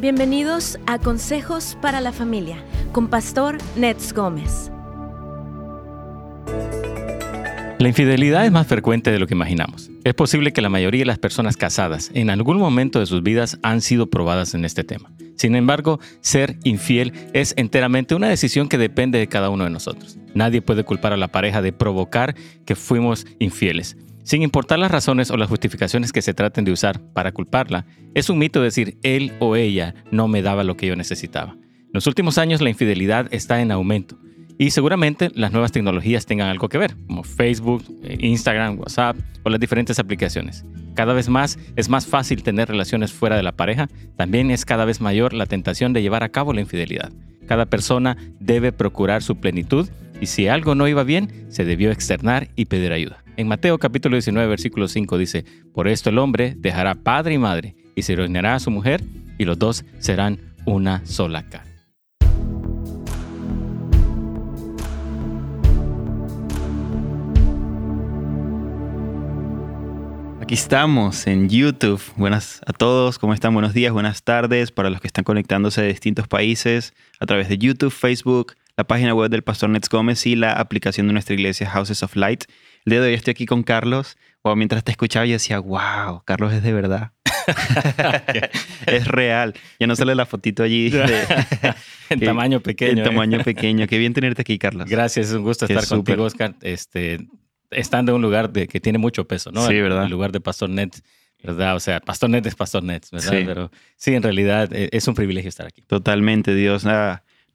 Bienvenidos a Consejos para la Familia con Pastor Nets Gómez. La infidelidad es más frecuente de lo que imaginamos. Es posible que la mayoría de las personas casadas en algún momento de sus vidas han sido probadas en este tema. Sin embargo, ser infiel es enteramente una decisión que depende de cada uno de nosotros. Nadie puede culpar a la pareja de provocar que fuimos infieles. Sin importar las razones o las justificaciones que se traten de usar para culparla, es un mito decir él o ella no me daba lo que yo necesitaba. En los últimos años la infidelidad está en aumento y seguramente las nuevas tecnologías tengan algo que ver, como Facebook, eh, Instagram, WhatsApp o las diferentes aplicaciones. Cada vez más es más fácil tener relaciones fuera de la pareja, también es cada vez mayor la tentación de llevar a cabo la infidelidad. Cada persona debe procurar su plenitud y si algo no iba bien, se debió externar y pedir ayuda. En Mateo capítulo 19, versículo 5 dice, Por esto el hombre dejará padre y madre y se reunirá a su mujer y los dos serán una sola carne. Aquí estamos en YouTube. Buenas a todos, ¿cómo están? Buenos días, buenas tardes para los que están conectándose de distintos países a través de YouTube, Facebook, la página web del Pastor Nets Gómez y la aplicación de nuestra iglesia Houses of Light. El día de hoy estoy aquí con Carlos. O mientras te escuchaba yo decía, wow, Carlos es de verdad. es real. Ya no sale la fotito allí. en tamaño pequeño. En ¿eh? tamaño pequeño. Qué bien tenerte aquí, Carlos. Gracias, es un gusto estar contigo, Oscar. Este, estando en un lugar de, que tiene mucho peso, ¿no? Sí, ¿verdad? El lugar de Pastor Net, ¿verdad? O sea, Pastor Net es Pastor Net, ¿verdad? Sí. Pero sí, en realidad eh, es un privilegio estar aquí. Totalmente. Dios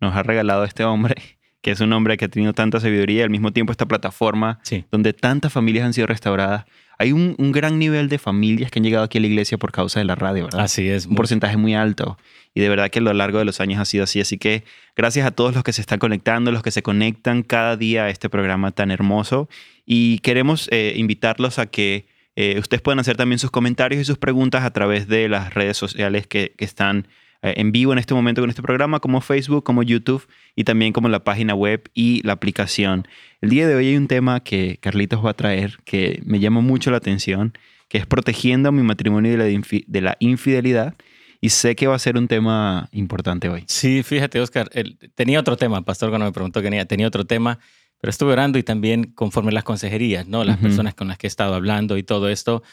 nos ha regalado este hombre que es un hombre que ha tenido tanta sabiduría y al mismo tiempo esta plataforma donde tantas familias han sido restauradas. Hay un, gran nivel de familias que han llegado aquí a la iglesia por causa de la radio, ¿verdad? Así es. Un porcentaje muy alto. Y de verdad que a lo largo de los años ha sido así. Así que gracias a todos los que se están conectando, los que se conectan cada día a este programa tan hermoso. Y queremos eh, invitarlos a que eh, ustedes puedan hacer también sus comentarios y sus preguntas a través de las redes sociales que, que están eh, en vivo en este momento con este programa, como Facebook, como YouTube y también como la página web y la aplicación. El día de hoy hay un tema que Carlitos va a traer que me llama mucho la atención, que es protegiendo mi matrimonio de la, infidelidad. Y sé que va a ser un tema importante hoy. Sí, fíjate, Oscar, tenía otro tema, pastor, cuando me preguntó que tenía, tenía otro tema, pero estuve orando y también conforme las consejerías, ¿no? Las personas con las que he estado hablando y todo esto,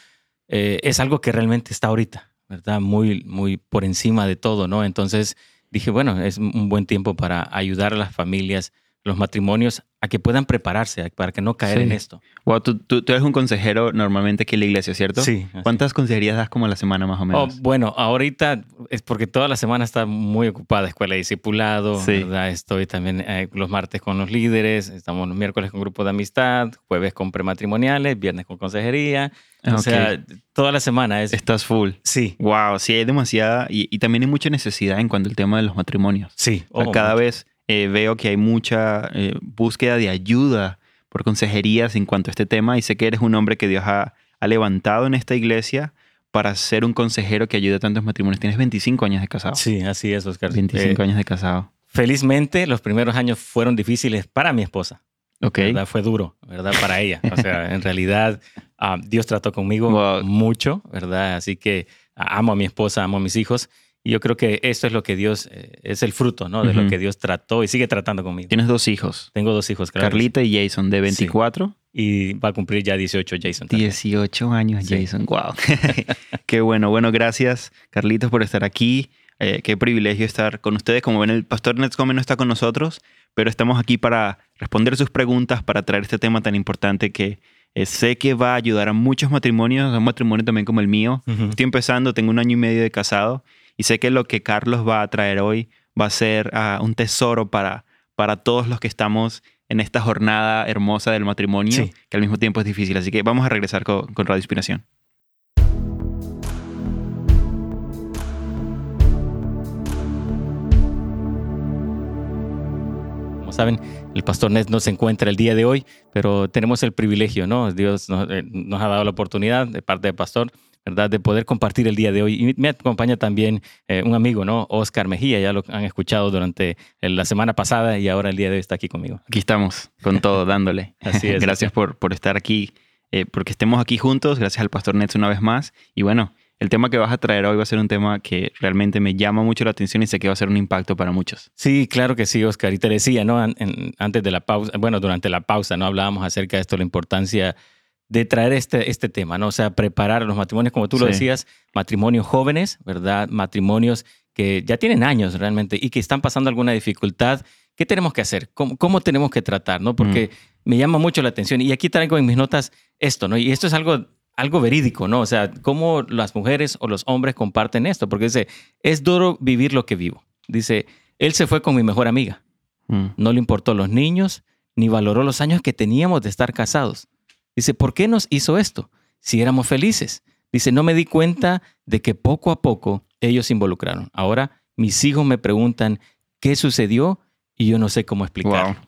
eh, es algo que realmente está ahorita. ¿Verdad? Muy, muy por encima de todo, ¿no? Entonces dije, bueno, es un buen tiempo para ayudar a las familias, los matrimonios, a que puedan prepararse, para que no caer en esto. Wow, tú, tú, eres un consejero normalmente aquí en la iglesia, ¿cierto? Sí. ¿Cuántas consejerías das como a la semana más o menos? Oh, bueno, ahorita es porque toda la semana está muy ocupada, escuela de discipulado, ¿verdad? Estoy también eh, los martes con los líderes, estamos los miércoles con grupo de amistad, jueves con prematrimoniales, viernes con consejería. O sea, toda la semana es... Estás full. Sí. Wow, sí, hay demasiada y, también hay mucha necesidad en cuanto al tema de los matrimonios. Sí. cada vez eh, veo que hay mucha eh, búsqueda de ayuda por consejerías en cuanto a este tema y sé que eres un hombre que Dios ha, levantado en esta iglesia para ser un consejero que ayude a tantos matrimonios. Tienes 25 años de casado. Sí, así es, Oscar. 25 eh, años de casado. Felizmente, los primeros años fueron difíciles para mi esposa. Ok. ¿verdad? Fue duro, ¿verdad? Para ella. O sea, en realidad, ah, Dios trató conmigo mucho, ¿verdad? Así que ah, amo a mi esposa, amo a mis hijos. Y yo creo que esto es lo que Dios, eh, es el fruto, ¿no? De lo que Dios trató y sigue tratando conmigo. Tienes dos hijos. Tengo dos hijos, claro. Carlita y Jason, de 24. Y va a cumplir ya 18 Jason. También. 18 años Jason, wow. qué bueno, bueno, gracias Carlitos por estar aquí. Eh, qué privilegio estar con ustedes. Como ven, el pastor Netscome no está con nosotros, pero estamos aquí para responder sus preguntas, para traer este tema tan importante que eh, sé que va a ayudar a muchos matrimonios, a un matrimonio también como el mío. Estoy empezando, tengo un año y medio de casado y sé que lo que Carlos va a traer hoy va a ser ah, un tesoro para, para todos los que estamos en esta jornada hermosa del matrimonio, que al mismo tiempo es difícil. Así que vamos a regresar con, con Radio Inspiración. Como saben, el pastor Ned no se encuentra el día de hoy, pero tenemos el privilegio, ¿no? Dios nos, eh, nos ha dado la oportunidad de parte del pastor ¿verdad? De poder compartir el día de hoy. Y me acompaña también eh, un amigo, ¿no? Oscar Mejía, ya lo han escuchado durante la semana pasada y ahora el día de hoy está aquí conmigo. Aquí estamos, con todo, dándole. Así es. Gracias por, por estar aquí, eh, porque estemos aquí juntos. Gracias al Pastor Nets una vez más. Y bueno, el tema que vas a traer hoy va a ser un tema que realmente me llama mucho la atención y sé que va a ser un impacto para muchos. Sí, claro que sí, Oscar. Y te decía, ¿no? antes de la pausa, bueno, durante la pausa, ¿no? Hablábamos acerca de esto, la importancia de traer este, este tema, ¿no? O sea, preparar los matrimonios, como tú lo decías, matrimonios jóvenes, ¿verdad? Matrimonios que ya tienen años realmente y que están pasando alguna dificultad. ¿Qué tenemos que hacer? ¿Cómo, tenemos que tratar? ¿no? Porque mm. me llama mucho la atención. Y aquí traigo en mis notas esto, ¿no? Y esto es algo, algo verídico, ¿no? O sea, cómo las mujeres o los hombres comparten esto. Porque dice, es duro vivir lo que vivo. Dice, él se fue con mi mejor amiga. Mm. No le importó los niños, ni valoró los años que teníamos de estar casados. Dice, ¿por qué nos hizo esto? Si éramos felices. Dice, no me di cuenta de que poco a poco ellos se involucraron. Ahora mis hijos me preguntan qué sucedió y yo no sé cómo explicar.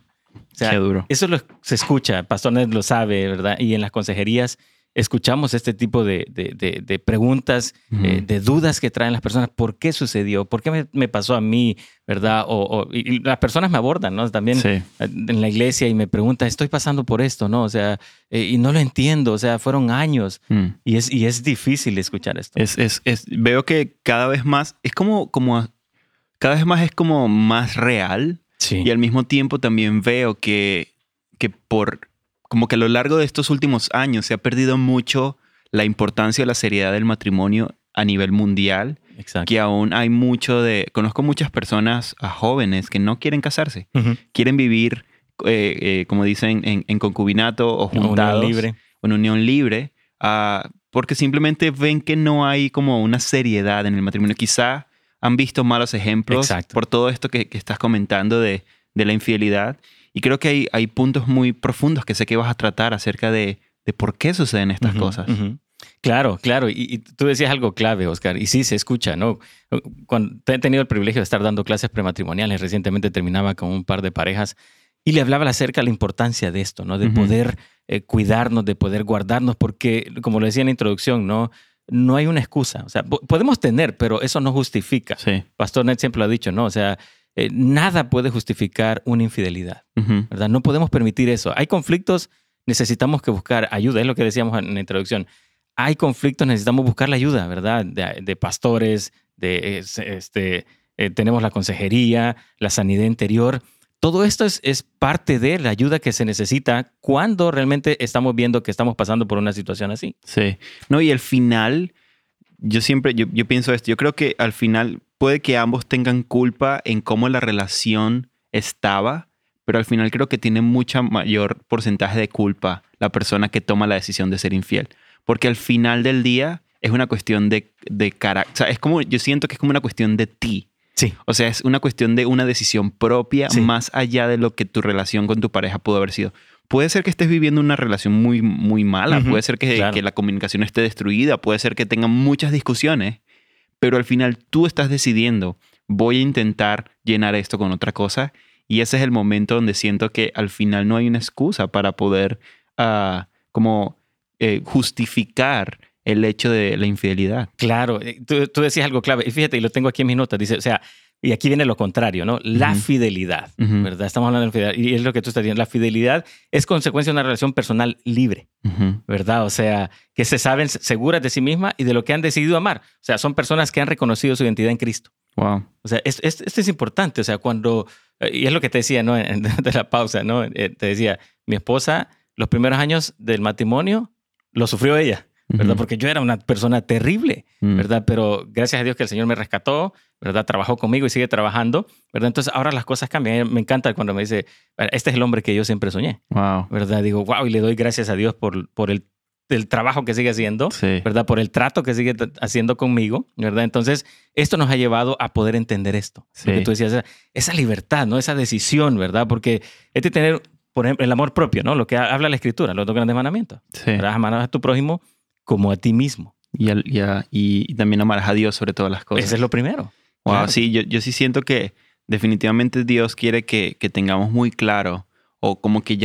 qué duro. Eso se escucha, Pastor Ned lo sabe, ¿verdad? Y en las consejerías escuchamos este tipo de, preguntas, eh, de dudas que traen las personas. ¿Por qué sucedió? ¿Por qué me, pasó a mí? ¿Verdad? O, y las personas me abordan, ¿no? También en la iglesia y me preguntan, estoy pasando por esto, ¿no? O sea, eh, y no lo entiendo, o sea, fueron años mm. y, es, y es difícil escuchar esto. Es, es, es, veo que cada vez más, es como, como, cada vez más es como más real. Y al mismo tiempo también veo que, que por como que a lo largo de estos últimos años se ha perdido mucho la importancia o la seriedad del matrimonio a nivel mundial. Exacto. Que aún hay mucho de... Conozco muchas personas a jóvenes que no quieren casarse. Quieren vivir, eh, eh, como dicen, en, concubinato o juntados. Unión libre. En unión libre. Ah, porque simplemente ven que no hay como una seriedad en el matrimonio. Quizá han visto malos ejemplos por todo esto que, estás comentando de, de la infidelidad. Y creo que hay, hay puntos muy profundos que sé que vas a tratar acerca de, de por qué suceden estas cosas. Claro, claro. Y, tú decías algo clave, Oscar. Y sí, se escucha, ¿no? Cuando he tenido el privilegio de estar dando clases prematrimoniales, recientemente terminaba con un par de parejas y le hablaba acerca de la importancia de esto, ¿no? De poder eh, cuidarnos, de poder guardarnos, porque, como lo decía en la introducción, ¿no? No hay una excusa. O sea, podemos tener, pero eso no justifica. Sí. Pastor Ned siempre lo ha dicho, ¿no? O sea, eh, nada puede justificar una infidelidad, ¿verdad? No podemos permitir eso. Hay conflictos, necesitamos que buscar ayuda, es lo que decíamos en la introducción. Hay conflictos, necesitamos buscar la ayuda, ¿verdad? De, pastores, de, este, eh, tenemos la consejería, la sanidad interior. Todo esto es, es, parte de la ayuda que se necesita cuando realmente estamos viendo que estamos pasando por una situación así. Sí. No, y al final, yo siempre, yo, yo pienso esto, yo creo que al final puede que ambos tengan culpa en cómo la relación estaba, pero al final creo que tiene mucha mayor porcentaje de culpa la persona que toma la decisión de ser infiel. Porque al final del día es una cuestión de, de carácter. O sea, es como, yo siento que es como una cuestión de ti. Sí. O sea, es una cuestión de una decisión propia más allá de lo que tu relación con tu pareja pudo haber sido. Puede ser que estés viviendo una relación muy, muy mala, puede ser que, que, la comunicación esté destruida, puede ser que tengan muchas discusiones pero al final tú estás decidiendo, voy a intentar llenar esto con otra cosa y ese es el momento donde siento que al final no hay una excusa para poder uh, como eh, justificar el hecho de la infidelidad. Claro, eh, tú, tú, decías algo clave fíjate, y lo tengo aquí en mis notas, dice, o sea, y aquí viene lo contrario, ¿no? La fidelidad, ¿verdad? Estamos hablando de fidelidad. Y es lo que tú estás diciendo. La fidelidad es consecuencia de una relación personal libre, ¿verdad? O sea, que se saben seguras de sí misma y de lo que han decidido amar. O sea, son personas que han reconocido su identidad en Cristo. Wow. O sea, esto es, importante. O sea, cuando, eh, y es lo que te decía, ¿no? De la pausa, ¿no? Eh, te decía, mi esposa, los primeros años del matrimonio, lo sufrió ella. ¿Verdad? Porque yo era una persona terrible, mm. ¿verdad? Pero gracias a Dios que el Señor me rescató, ¿verdad? Trabajó conmigo y sigue trabajando, ¿verdad? Entonces ahora las cosas cambian. Me encanta cuando me dice, este es el hombre que yo siempre soñé, wow. ¿verdad? Digo, wow, y le doy gracias a Dios por, por el, el trabajo que sigue haciendo, ¿verdad? Por el trato que sigue haciendo conmigo, ¿verdad? Entonces, esto nos ha llevado a poder entender esto. Sí. Lo que tú decías, esa, libertad, ¿no? Esa decisión, ¿verdad? Porque es de tener, por ejemplo, el amor propio, ¿no? Lo que habla la Escritura, los dos grandes mandamientos. Sí. Amarás a tu prójimo como a ti mismo. Y, y, también amarás a Dios sobre todas las cosas. Ese es lo primero. Wow, sí, yo, yo, sí siento que definitivamente Dios quiere que, que tengamos muy claro o como que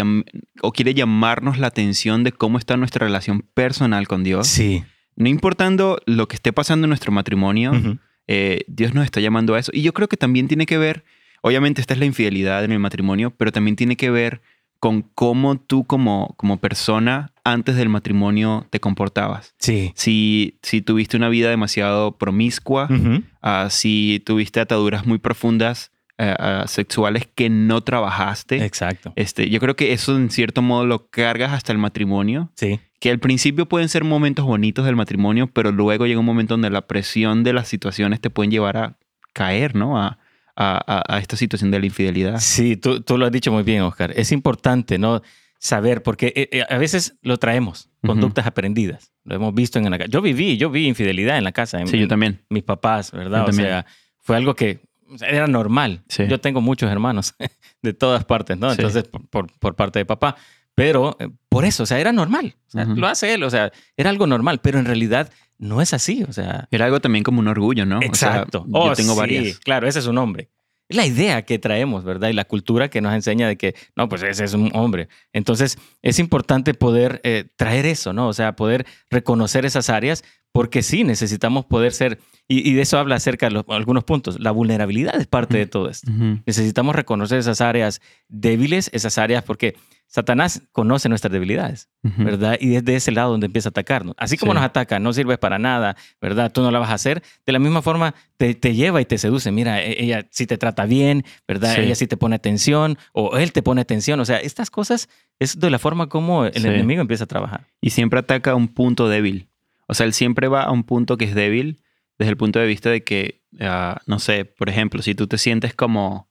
o quiere llamarnos la atención de cómo está nuestra relación personal con Dios. Sí. No importando lo que esté pasando en nuestro matrimonio, eh, Dios nos está llamando a eso. Y yo creo que también tiene que ver, obviamente esta es la infidelidad en el matrimonio, pero también tiene que ver con cómo tú como, como persona antes del matrimonio te comportabas. Sí. Si, si tuviste una vida demasiado promiscua, ah, si tuviste ataduras muy profundas ah, sexuales que no trabajaste. Exacto. Este, yo creo que eso en cierto modo lo cargas hasta el matrimonio, Sí. que al principio pueden ser momentos bonitos del matrimonio, pero luego llega un momento donde la presión de las situaciones te pueden llevar a caer, ¿no? A, a- a- a esta situación de la infidelidad. Sí, tú, tú lo has dicho muy bien, Oscar. Es importante, ¿no? Saber, porque eh, eh, a veces lo traemos, conductas aprendidas. Lo hemos visto en la casa. Yo viví, yo vi infidelidad en la casa. en- Sí, yo también. Mis papás, ¿verdad? Yo O también. sea, fue algo que era normal. Sí. Yo tengo muchos hermanos de todas partes, ¿no? Entonces, por, por- por parte de papá. Pero eh, por eso, o sea, era normal. O sea, Ujú. Lo hace él, o sea, era algo normal, pero en realidad no es así, o sea. Era algo también como un orgullo, ¿no? O sea, Exacto. yo Oh, tengo sí, varias. Claro, ese es un hombre. Es la idea que traemos, ¿verdad? Y la cultura que nos enseña de que, no, pues ese es un hombre. Entonces, es importante poder eh, traer eso, ¿no? O sea, poder reconocer esas áreas, porque sí, necesitamos poder ser, y, y de eso habla acerca de los- algunos puntos. La vulnerabilidad es parte de todo esto. Necesitamos reconocer esas áreas débiles, esas áreas, porque Satanás conoce nuestras debilidades. ¿verdad? Y es de ese lado donde empieza a atacarnos. Así como Sí. nos ataca, no sirves para nada, ¿verdad? Tú no la vas a hacer. De la misma forma, te, te lleva y te seduce. Mira, e- ella sí te trata bien, ¿verdad? Sí. Ella sí te pone atención, o él te pone atención. O sea, estas cosas es de la forma como el Sí. enemigo empieza a trabajar. Y siempre ataca a un punto débil. O sea, él siempre va a un punto que es débil desde el punto de vista de que, ah, no sé, por ejemplo, si tú te sientes como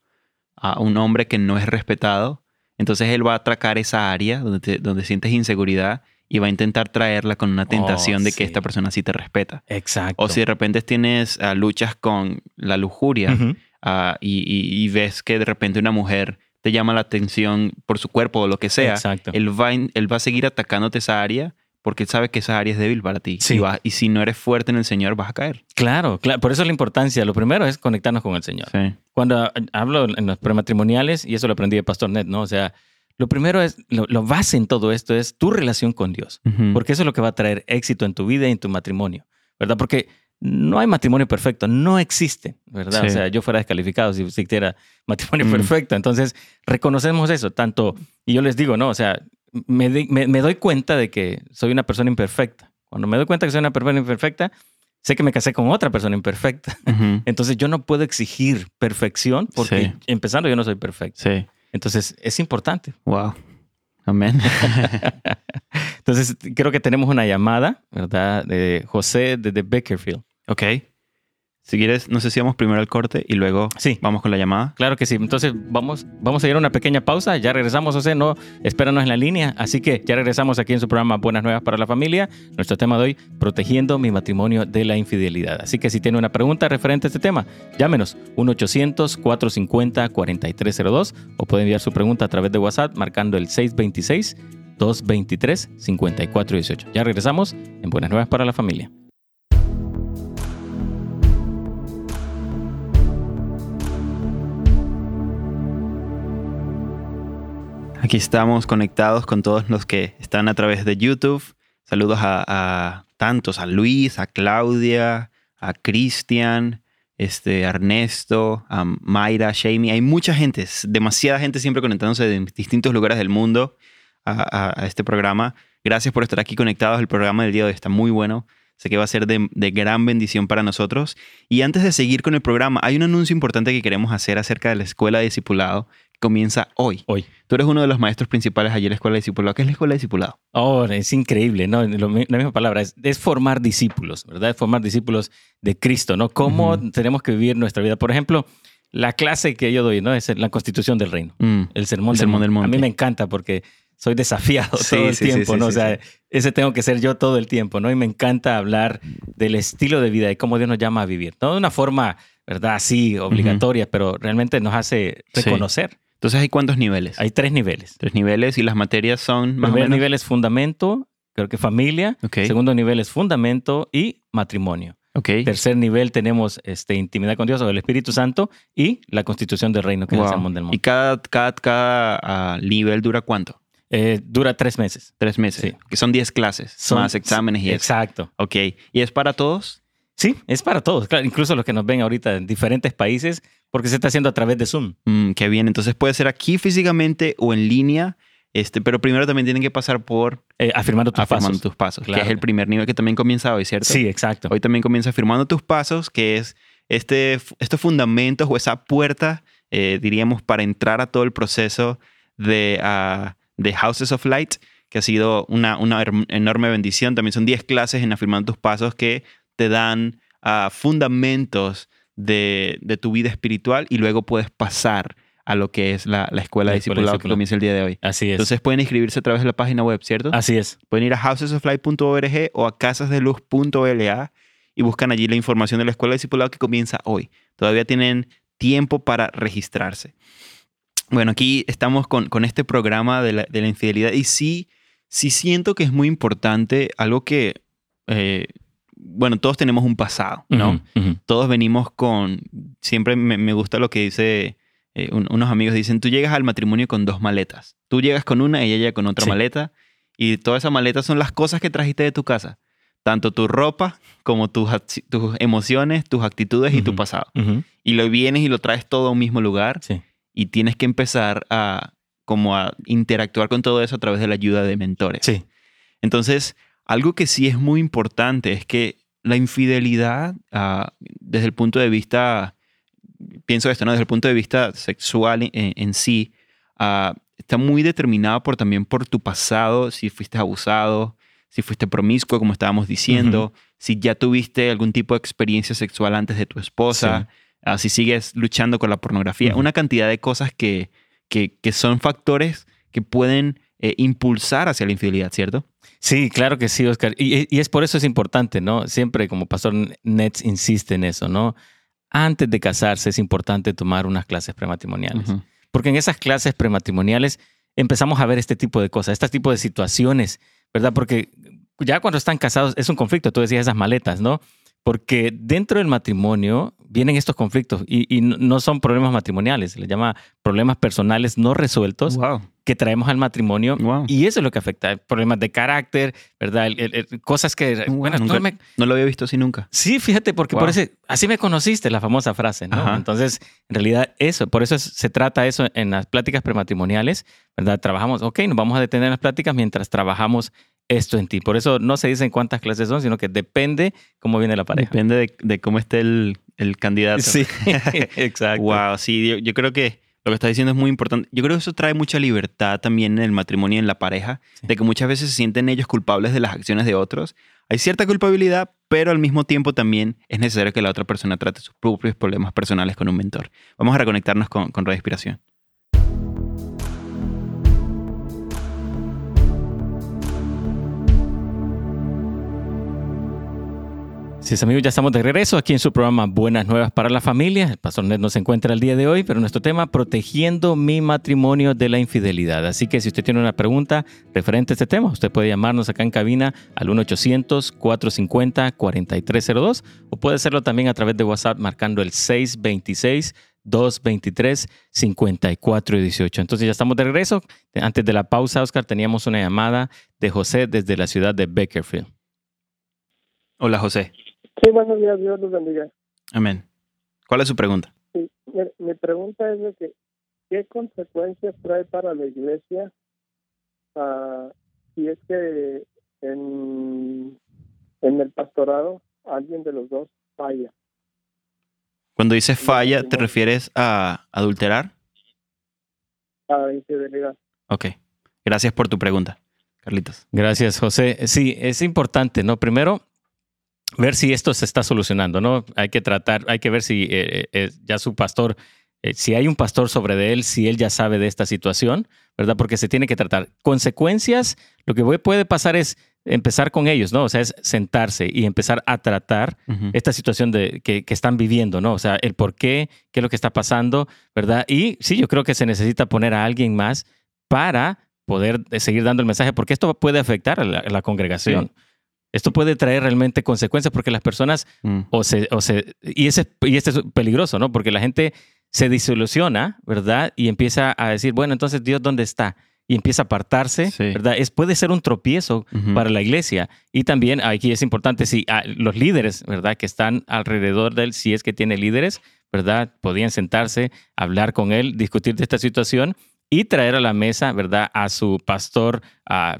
a un hombre que no es respetado, entonces él va a atracar esa área donde, te- donde sientes inseguridad y va a intentar traerla con una tentación de que sí. esta persona sí te respeta. Exacto. O si de repente tienes ah, luchas con la lujuria ah, y, y- y ves que de repente una mujer te llama la atención por su cuerpo o lo que sea, Exacto. él va, él va a seguir atacándote esa área porque sabe que esa área es débil para ti. Sí. Y, vas- y si no eres fuerte en el Señor, vas a caer. Claro, claro. Por eso la importancia. Lo primero es conectarnos con el Señor. Sí. Cuando ah, hablo en los prematrimoniales, y eso lo aprendí de Pastor Ned, ¿no? O sea, lo primero es, lo, lo base en todo esto es tu relación con Dios. Ujú. Porque eso es lo que va a traer éxito en tu vida y en tu matrimonio, ¿verdad? Porque no hay matrimonio perfecto, no existe, ¿verdad? Sí. O sea, yo fuera descalificado si existiera matrimonio Mm. perfecto. Entonces, reconocemos eso, tanto, y yo les digo, ¿no? O sea, me, me- me doy cuenta de que soy una persona imperfecta. Cuando me doy cuenta que soy una persona imperfecta, sé que me casé con otra persona imperfecta. Entonces, yo no puedo exigir perfección porque, Sí. empezando, yo no soy perfecto. Sí. Entonces, es importante. Wow. Amén. Entonces, creo que tenemos una llamada, ¿verdad? De José desde Bakerfield. ok. Si quieres, no sé si vamos primero al corte y luego Sí. vamos con la llamada. Claro que sí. Entonces vamos, vamos a ir a una pequeña pausa. Ya regresamos, José. No, espéranos en la línea. Así que ya regresamos aquí en su programa Buenas Nuevas para la Familia. Nuestro tema de hoy, protegiendo mi matrimonio de la infidelidad. Así que si tiene una pregunta referente a este tema, llámenos 1-800-450-4302 o puede enviar su pregunta a través de WhatsApp marcando el 626-223-5418. Ya regresamos en Buenas Nuevas para la Familia. Aquí estamos conectados con todos los que están a través de YouTube. Saludos a, tantos, a Luis, a Claudia, a Cristian, este, a Ernesto, a Mayra, a Shamey. Hay mucha gente, demasiada gente siempre conectándose de distintos lugares del mundo a, este programa. Gracias por estar aquí conectados. El programa del día de hoy está muy bueno. Sé que va a ser de, gran bendición para nosotros. Y antes de seguir con el programa, hay un anuncio importante que queremos hacer acerca de la Escuela de Discipulado comienza hoy. Hoy. Tú eres uno de los maestros principales allí en la Escuela de Discipulado. ¿Qué es la Escuela de Discipulado? Oh, es increíble, ¿no? Lo la misma palabra, es, es formar discípulos, ¿verdad? Es formar discípulos de Cristo, ¿no? Cómo Ujú. tenemos que vivir nuestra vida. Por ejemplo, la clase que yo doy, ¿no? Es la constitución del reino, Mm, el sermón, El del, Sermón del Monte. A mí me encanta porque soy desafiado Sí, todo el sí, tiempo, sí, ¿no? o sea, ese tengo que ser yo todo el tiempo, ¿no? Y me encanta hablar del estilo de vida y cómo Dios nos llama a vivir. No de una forma, ¿verdad? Así, obligatoria, pero realmente nos hace reconocer. Entonces, ¿hay cuántos niveles? Hay tres niveles. tres niveles y las materias son más o Primer menos. nivel es fundamento, creo que familia. Segundo nivel es fundamento y matrimonio. Tercer nivel tenemos este, intimidad con Dios o el Espíritu Santo y la constitución del reino, que es el sermón del ¿Y monte. cada, cada, cada ah, nivel dura cuánto? Eh, dura tres meses. Tres meses. Sí. Que son 10 clases, Son- más exámenes y eso. Exacto. Ok. ¿Y es para todos? Sí, es para todos, claro, incluso los que nos ven ahorita en diferentes países, porque se está haciendo a través de Zoom. Mm, qué bien. Entonces puede ser aquí físicamente o en línea. Este, pero primero también tienen que pasar por Eh, afirmando tus afirmando pasos. tus pasos, que es el primer nivel que también comienza hoy, ¿cierto? Sí, exacto. Hoy también comienza afirmando tus pasos, que es este, estos fundamentos o esa puerta, eh, diríamos, para entrar a todo el proceso de, ah, de Houses of Light, que ha sido una, una enorme bendición. También son 10 clases en afirmando tus pasos que te dan ah, fundamentos de, de tu vida espiritual y luego puedes pasar a lo que es la, la escuela La de discipulado que comienza el día de hoy. Así es. Entonces pueden inscribirse a través de la página web, ¿cierto? Así es. Pueden ir a housesoflight.org o a casasdeluz.la y buscan allí la información de la escuela de discipulado que comienza hoy. Todavía tienen tiempo para registrarse. Bueno, aquí estamos con, con este programa de la, de la infidelidad y sí, sí siento que es muy importante algo que, eh, bueno, todos tenemos un pasado, ¿no? Todos venimos con, siempre me, me gusta lo que dice, eh, un- unos amigos dicen, tú llegas al matrimonio con dos maletas. Tú llegas con una y ella llega con otra Sí. maleta y toda esa maleta son las cosas que trajiste de tu casa. Tanto tu ropa como tus, emociones, tus actitudes y tu pasado. Y lo vienes y lo traes todo a un mismo lugar Sí. y tienes que empezar a como a interactuar con todo eso a través de la ayuda de mentores. Sí. Entonces, algo que sí es muy importante es que la infidelidad, ah, desde el punto de vista, pienso esto, ¿no? Desde el punto de vista sexual en, en sí, ah, está muy determinada por también por tu pasado, si fuiste abusado, si fuiste promiscuo, como estábamos diciendo, si ya tuviste algún tipo de experiencia sexual antes de tu esposa, ah, si sigues luchando con la pornografía, una cantidad de cosas que, que, que son factores que pueden eh, impulsar hacia la infidelidad, ¿cierto? Sí, claro que sí, Oscar. Y, y es por eso es importante, ¿no? Siempre como Pastor Nets insiste en eso, ¿no? Antes de casarse es importante tomar unas clases prematrimoniales. Porque en esas clases prematrimoniales empezamos a ver este tipo de cosas, este tipo de situaciones, ¿verdad? Porque ya cuando están casados es un conflicto, tú decías esas maletas, ¿no? Porque dentro del matrimonio vienen estos conflictos y, y no- son problemas matrimoniales, se les llama problemas personales no resueltos Wow. que traemos al matrimonio Wow. y eso es lo que afecta, problemas de carácter, ¿verdad? El- el- el- cosas que, Wow, bueno, nunca- me- No lo había visto así nunca. Sí, fíjate, porque por ese, así me conociste, la famosa frase, ¿no? Ajá. Entonces, en realidad, eso, por eso es- se trata eso en las pláticas prematrimoniales, ¿verdad? Trabajamos, ok, nos vamos a detener en las pláticas mientras trabajamos esto en ti. Por eso no se dicen cuántas clases son, sino que depende cómo viene la pareja. Depende de, de cómo esté el, el candidato. Sí, exacto. Wow, sí, yo, yo creo que lo que estás diciendo es muy importante. Yo creo que eso trae mucha libertad también en el matrimonio y en la pareja, Sí. de que muchas veces se sienten ellos culpables de las acciones de otros. Hay cierta culpabilidad, pero al mismo tiempo también es necesario que la otra persona trate sus propios problemas personales con un mentor. Vamos a reconectarnos con, con Radio Inspiración. Sí, amigos, ya estamos de regreso aquí en su programa Buenas Nuevas para la Familia. El pastor Ned no se encuentra el día de hoy, pero nuestro tema protegiendo mi matrimonio de la infidelidad. Así que si usted tiene una pregunta referente a este tema, usted puede llamarnos acá en cabina al 1-800-450-4302 o puede hacerlo también a través de WhatsApp marcando el 626 223 5418. Entonces ya estamos de regreso. Antes de la pausa, Oscar, teníamos una llamada de José desde la ciudad de Bakerfield. Hola, José. Sí, buenos días, Dios los bendiga. Amén. ¿Cuál es su pregunta? Sí, mi, mi pregunta es de que, ¿qué consecuencias trae para la iglesia ah, si es que en, en el pastorado alguien de los dos falla? Cuando dice falla, ¿te refieres a adulterar? A infidelidad. Ok. Gracias por tu pregunta, Carlitos. Gracias, José. Sí, es importante, ¿no? Primero, ver si esto se está solucionando, ¿no? Hay que tratar, hay que ver si eh, eh, ya su pastor, eh, si hay un pastor sobre de él, si él ya sabe de esta situación, ¿verdad? Porque se tiene que tratar. Consecuencias, lo que puede- pasar es empezar con ellos, ¿no? O sea, es sentarse y empezar a tratar esta situación de, que, que están viviendo, ¿no? O sea, el por qué, qué es lo que está pasando, ¿verdad? Y sí, yo creo que se necesita poner a alguien más para poder eh, seguir dando el mensaje, porque esto puede afectar a la, a la congregación. Esto puede traer realmente consecuencias porque las personas Mm. o se, o se y ese y este es peligroso, ¿no? Porque la gente se desilusiona, ¿verdad? Y empieza a decir, bueno, entonces Dios dónde está? Y empieza a apartarse, Sí. ¿verdad? Es puede ser un tropiezo Ujú. para la iglesia. Y también aquí es importante si ah, los líderes, ¿verdad? Que están alrededor de él, si es que tiene líderes, ¿verdad? Podían sentarse, hablar con él, discutir de esta situación y traer a la mesa, ¿verdad?, a su pastor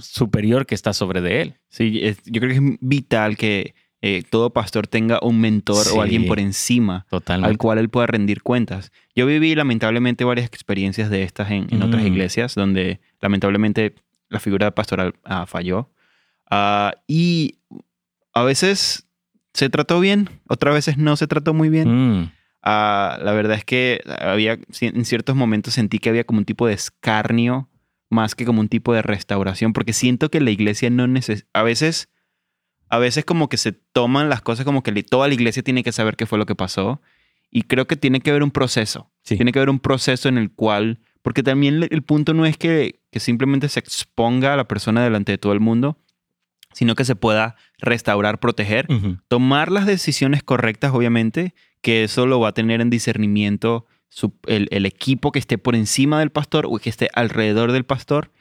superior que está sobre de él. Sí, yo creo que es vital que eh, todo pastor tenga un mentor o alguien por encima al cual él pueda rendir cuentas. Yo viví lamentablemente varias experiencias de estas en, otras mm. iglesias donde lamentablemente la figura pastoral ah, falló. Ah, y a veces se trató bien, otras veces no se trató muy bien. Mm. Ah, la verdad es que había, en ciertos momentos sentí que había como un tipo de escarnio más que como un tipo de restauración, porque siento que la iglesia no necesita, a veces, a veces como que se toman las cosas como que toda la iglesia tiene que saber qué fue lo que pasó, y creo que tiene que haber un proceso, tiene que haber un proceso en el cual, porque también el punto no es que, que simplemente se exponga a la persona delante de todo el mundo, sino que se pueda restaurar, proteger, tomar las decisiones correctas, obviamente, que eso lo va a tener en discernimiento el, equipo que esté por encima del pastor o que esté alrededor del pastor.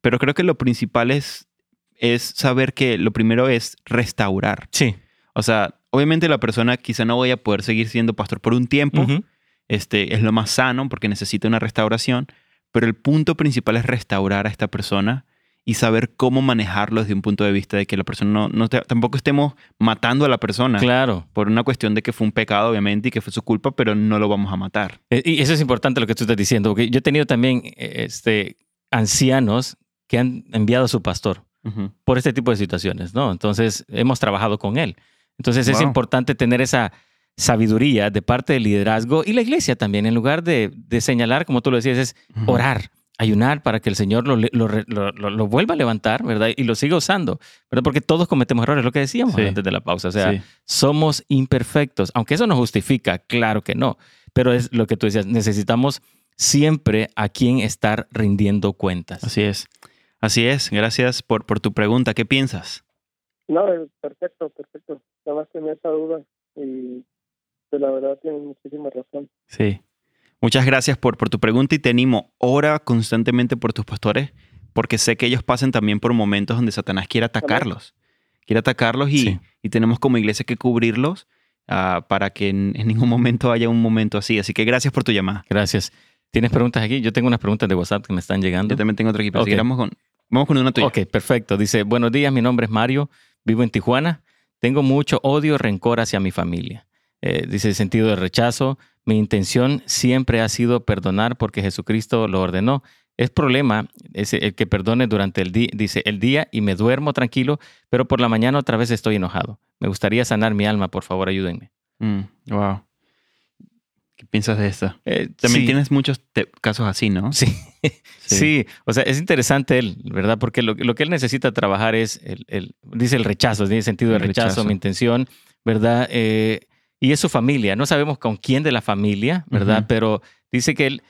Pero creo que lo principal es, es saber que lo primero es restaurar. Sí. O sea, obviamente la persona quizá no vaya a poder seguir siendo pastor por un tiempo. este, es lo más sano porque necesita una restauración. Pero el punto principal es restaurar a esta persona y saber cómo manejarlo desde un punto de vista de que la persona no, tampoco estemos matando a la persona. Claro. Por una cuestión de que fue un pecado, obviamente, y que fue su culpa, pero no lo vamos a matar. Eh, y eso es importante lo que tú estás diciendo, porque yo he tenido también eh, este, ancianos que han enviado a su pastor por este tipo de situaciones, ¿no? Entonces, hemos trabajado con él. Entonces, es importante tener esa sabiduría de parte del liderazgo y la iglesia también, en lugar de, señalar, como tú lo decías, es orar ayunar para que el Señor lo, lo, vuelva a levantar, ¿verdad? Y lo siga usando, ¿verdad? Porque todos cometemos errores, lo que decíamos antes de la pausa. O sea, somos imperfectos, aunque eso no justifica, claro que no, pero es lo que tú decías, necesitamos siempre a quien estar rindiendo cuentas. Así es. Así es. Gracias por, por tu pregunta. ¿Qué piensas? No, perfecto, perfecto. Nada más tenía esa duda y pues, la verdad tiene muchísima razón. Sí. Muchas gracias por, por tu pregunta y te animo, ora constantemente por tus pastores, porque sé que ellos pasan también por momentos donde Satanás quiere atacarlos. Quiere atacarlos y, y tenemos como iglesia que cubrirlos ah, para que en, ningún momento haya un momento así. Así que gracias por tu llamada. Gracias. ¿Tienes preguntas aquí? Yo tengo unas preguntas de WhatsApp que me están llegando. Yo también tengo otra aquí, pero vamos, con, vamos con una tuya. Ok, perfecto. Dice, buenos días, mi nombre es Mario, vivo en Tijuana. Tengo mucho odio, rencor hacia mi familia. Eh, dice, sentido de rechazo, mi intención siempre ha sido perdonar porque Jesucristo lo ordenó. Es problema es el que perdone durante el día, dice, el día y me duermo tranquilo, pero por la mañana otra vez estoy enojado. Me gustaría sanar mi alma, por favor, ayúdenme. Mm, wow. ¿Qué piensas de esto? Eh, También tienes muchos casos así, ¿no? Sí. sí. O sea, es interesante él, ¿verdad? Porque lo, que él necesita trabajar es, el, dice el rechazo, tiene sentido de rechazo, mi intención, ¿verdad? Eh, y es su familia. No sabemos con quién de la familia, ¿verdad? Pero dice que él,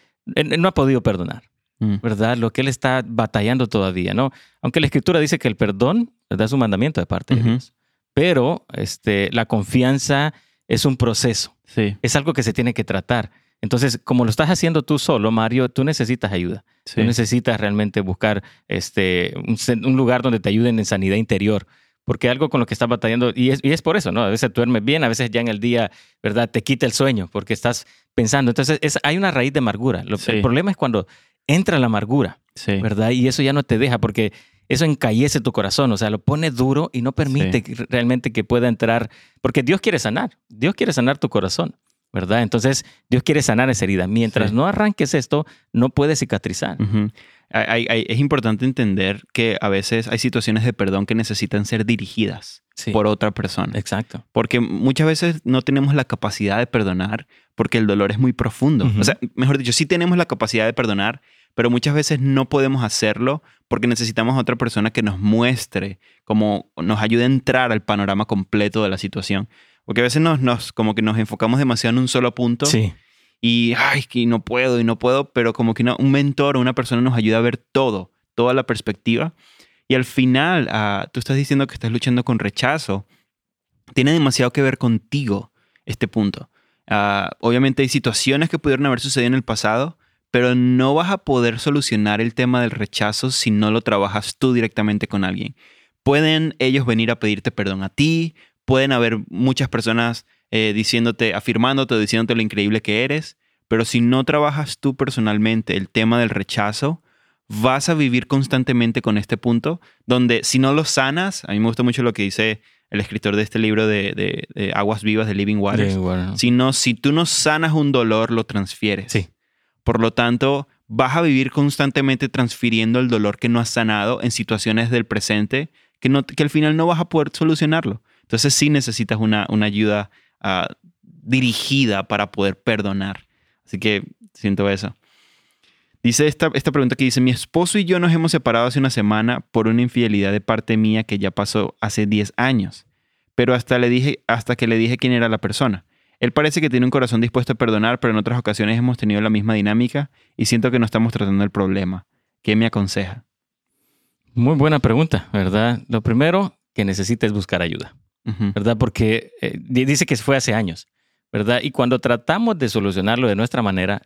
no ha podido perdonar, mm. ¿verdad? Lo que él está batallando todavía, ¿no? Aunque la escritura dice que el perdón ¿verdad? es un mandamiento de parte de Dios. Pero este, la confianza es un proceso. Sí. Es algo que se tiene que tratar. Entonces, como lo estás haciendo tú solo, Mario, tú necesitas ayuda. Tú necesitas realmente buscar este, un, lugar donde te ayuden en sanidad interior porque algo con lo que estás batallando, y es, y es por eso, ¿no? A veces duermes bien, a veces ya en el día, ¿verdad? Te quita el sueño porque estás pensando. Entonces, es, hay una raíz de amargura. El problema es cuando entra la amargura, ¿verdad? Y eso ya no te deja porque eso encallece tu corazón, o sea, lo pone duro y no permite realmente que pueda entrar, porque Dios quiere sanar, Dios quiere sanar tu corazón. ¿verdad? Entonces, Dios quiere sanar esa herida. Mientras no arranques esto, no puedes cicatrizar es importante entender que a veces hay situaciones de perdón que necesitan ser dirigidas por otra persona. Exacto. Porque muchas veces no tenemos la capacidad de perdonar porque el dolor es muy profundo. O sea, mejor dicho, sí tenemos la capacidad de perdonar, pero muchas veces no podemos hacerlo porque necesitamos a otra persona que nos muestre, como nos ayude a entrar al panorama completo de la situación. Porque a veces nos, nos como que nos enfocamos demasiado en un solo punto. Sí y, ay, que no puedo y no puedo, pero como que un mentor o una persona nos ayuda a ver todo, toda la perspectiva. Y al final, ah, tú estás diciendo que estás luchando con rechazo. Tiene demasiado que ver contigo este punto. Ah, obviamente hay situaciones que pudieron haber sucedido en el pasado, pero no vas a poder solucionar el tema del rechazo si no lo trabajas tú directamente con alguien. Pueden ellos venir a pedirte perdón a ti, pueden haber muchas personas eh, diciéndote, afirmándote, diciéndote lo increíble que eres, pero si no trabajas tú personalmente el tema del rechazo, vas a vivir constantemente con este punto donde si no lo sanas, a mí me gusta mucho lo que dice el escritor de este libro de, Aguas Vivas de Living Waters, si, si tú no sanas un dolor, lo transfieres. Sí. Por lo tanto, vas a vivir constantemente transfiriendo el dolor que no has sanado en situaciones del presente que, no, que al final no vas a poder solucionarlo. Entonces sí necesitas una, una ayuda ah, dirigida para poder perdonar. Así que siento eso. Dice esta, esta pregunta que dice, mi esposo y yo nos hemos separado hace una semana por una infidelidad de parte mía que ya pasó hace 10 años, pero hasta, le dije, hasta que le dije quién era la persona. Él parece que tiene un corazón dispuesto a perdonar, pero en otras ocasiones hemos tenido la misma dinámica y siento que no estamos tratando el problema. ¿Qué me aconseja? Muy buena pregunta, ¿verdad? Lo primero que necesita es buscar ayuda, ¿verdad? Porque eh, dice que fue hace años, ¿verdad? Y cuando tratamos de solucionarlo de nuestra manera,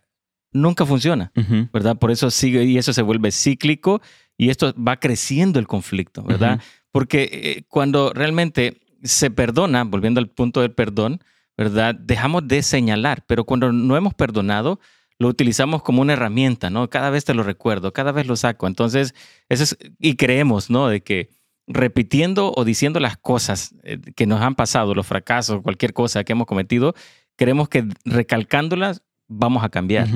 nunca funciona, ¿verdad? Por eso sigue y eso se vuelve cíclico y esto va creciendo el conflicto, ¿verdad? Porque eh, cuando realmente se perdona, volviendo al punto del perdón, ¿verdad? Dejamos de señalar, pero cuando no hemos perdonado, lo utilizamos como una herramienta, ¿no? Cada vez te lo recuerdo, cada vez lo saco. Entonces, eso es, y creemos, ¿no? De que repitiendo o diciendo las cosas eh, que nos han pasado, los fracasos, cualquier cosa que hemos cometido, creemos que recalcándolas vamos a cambiar.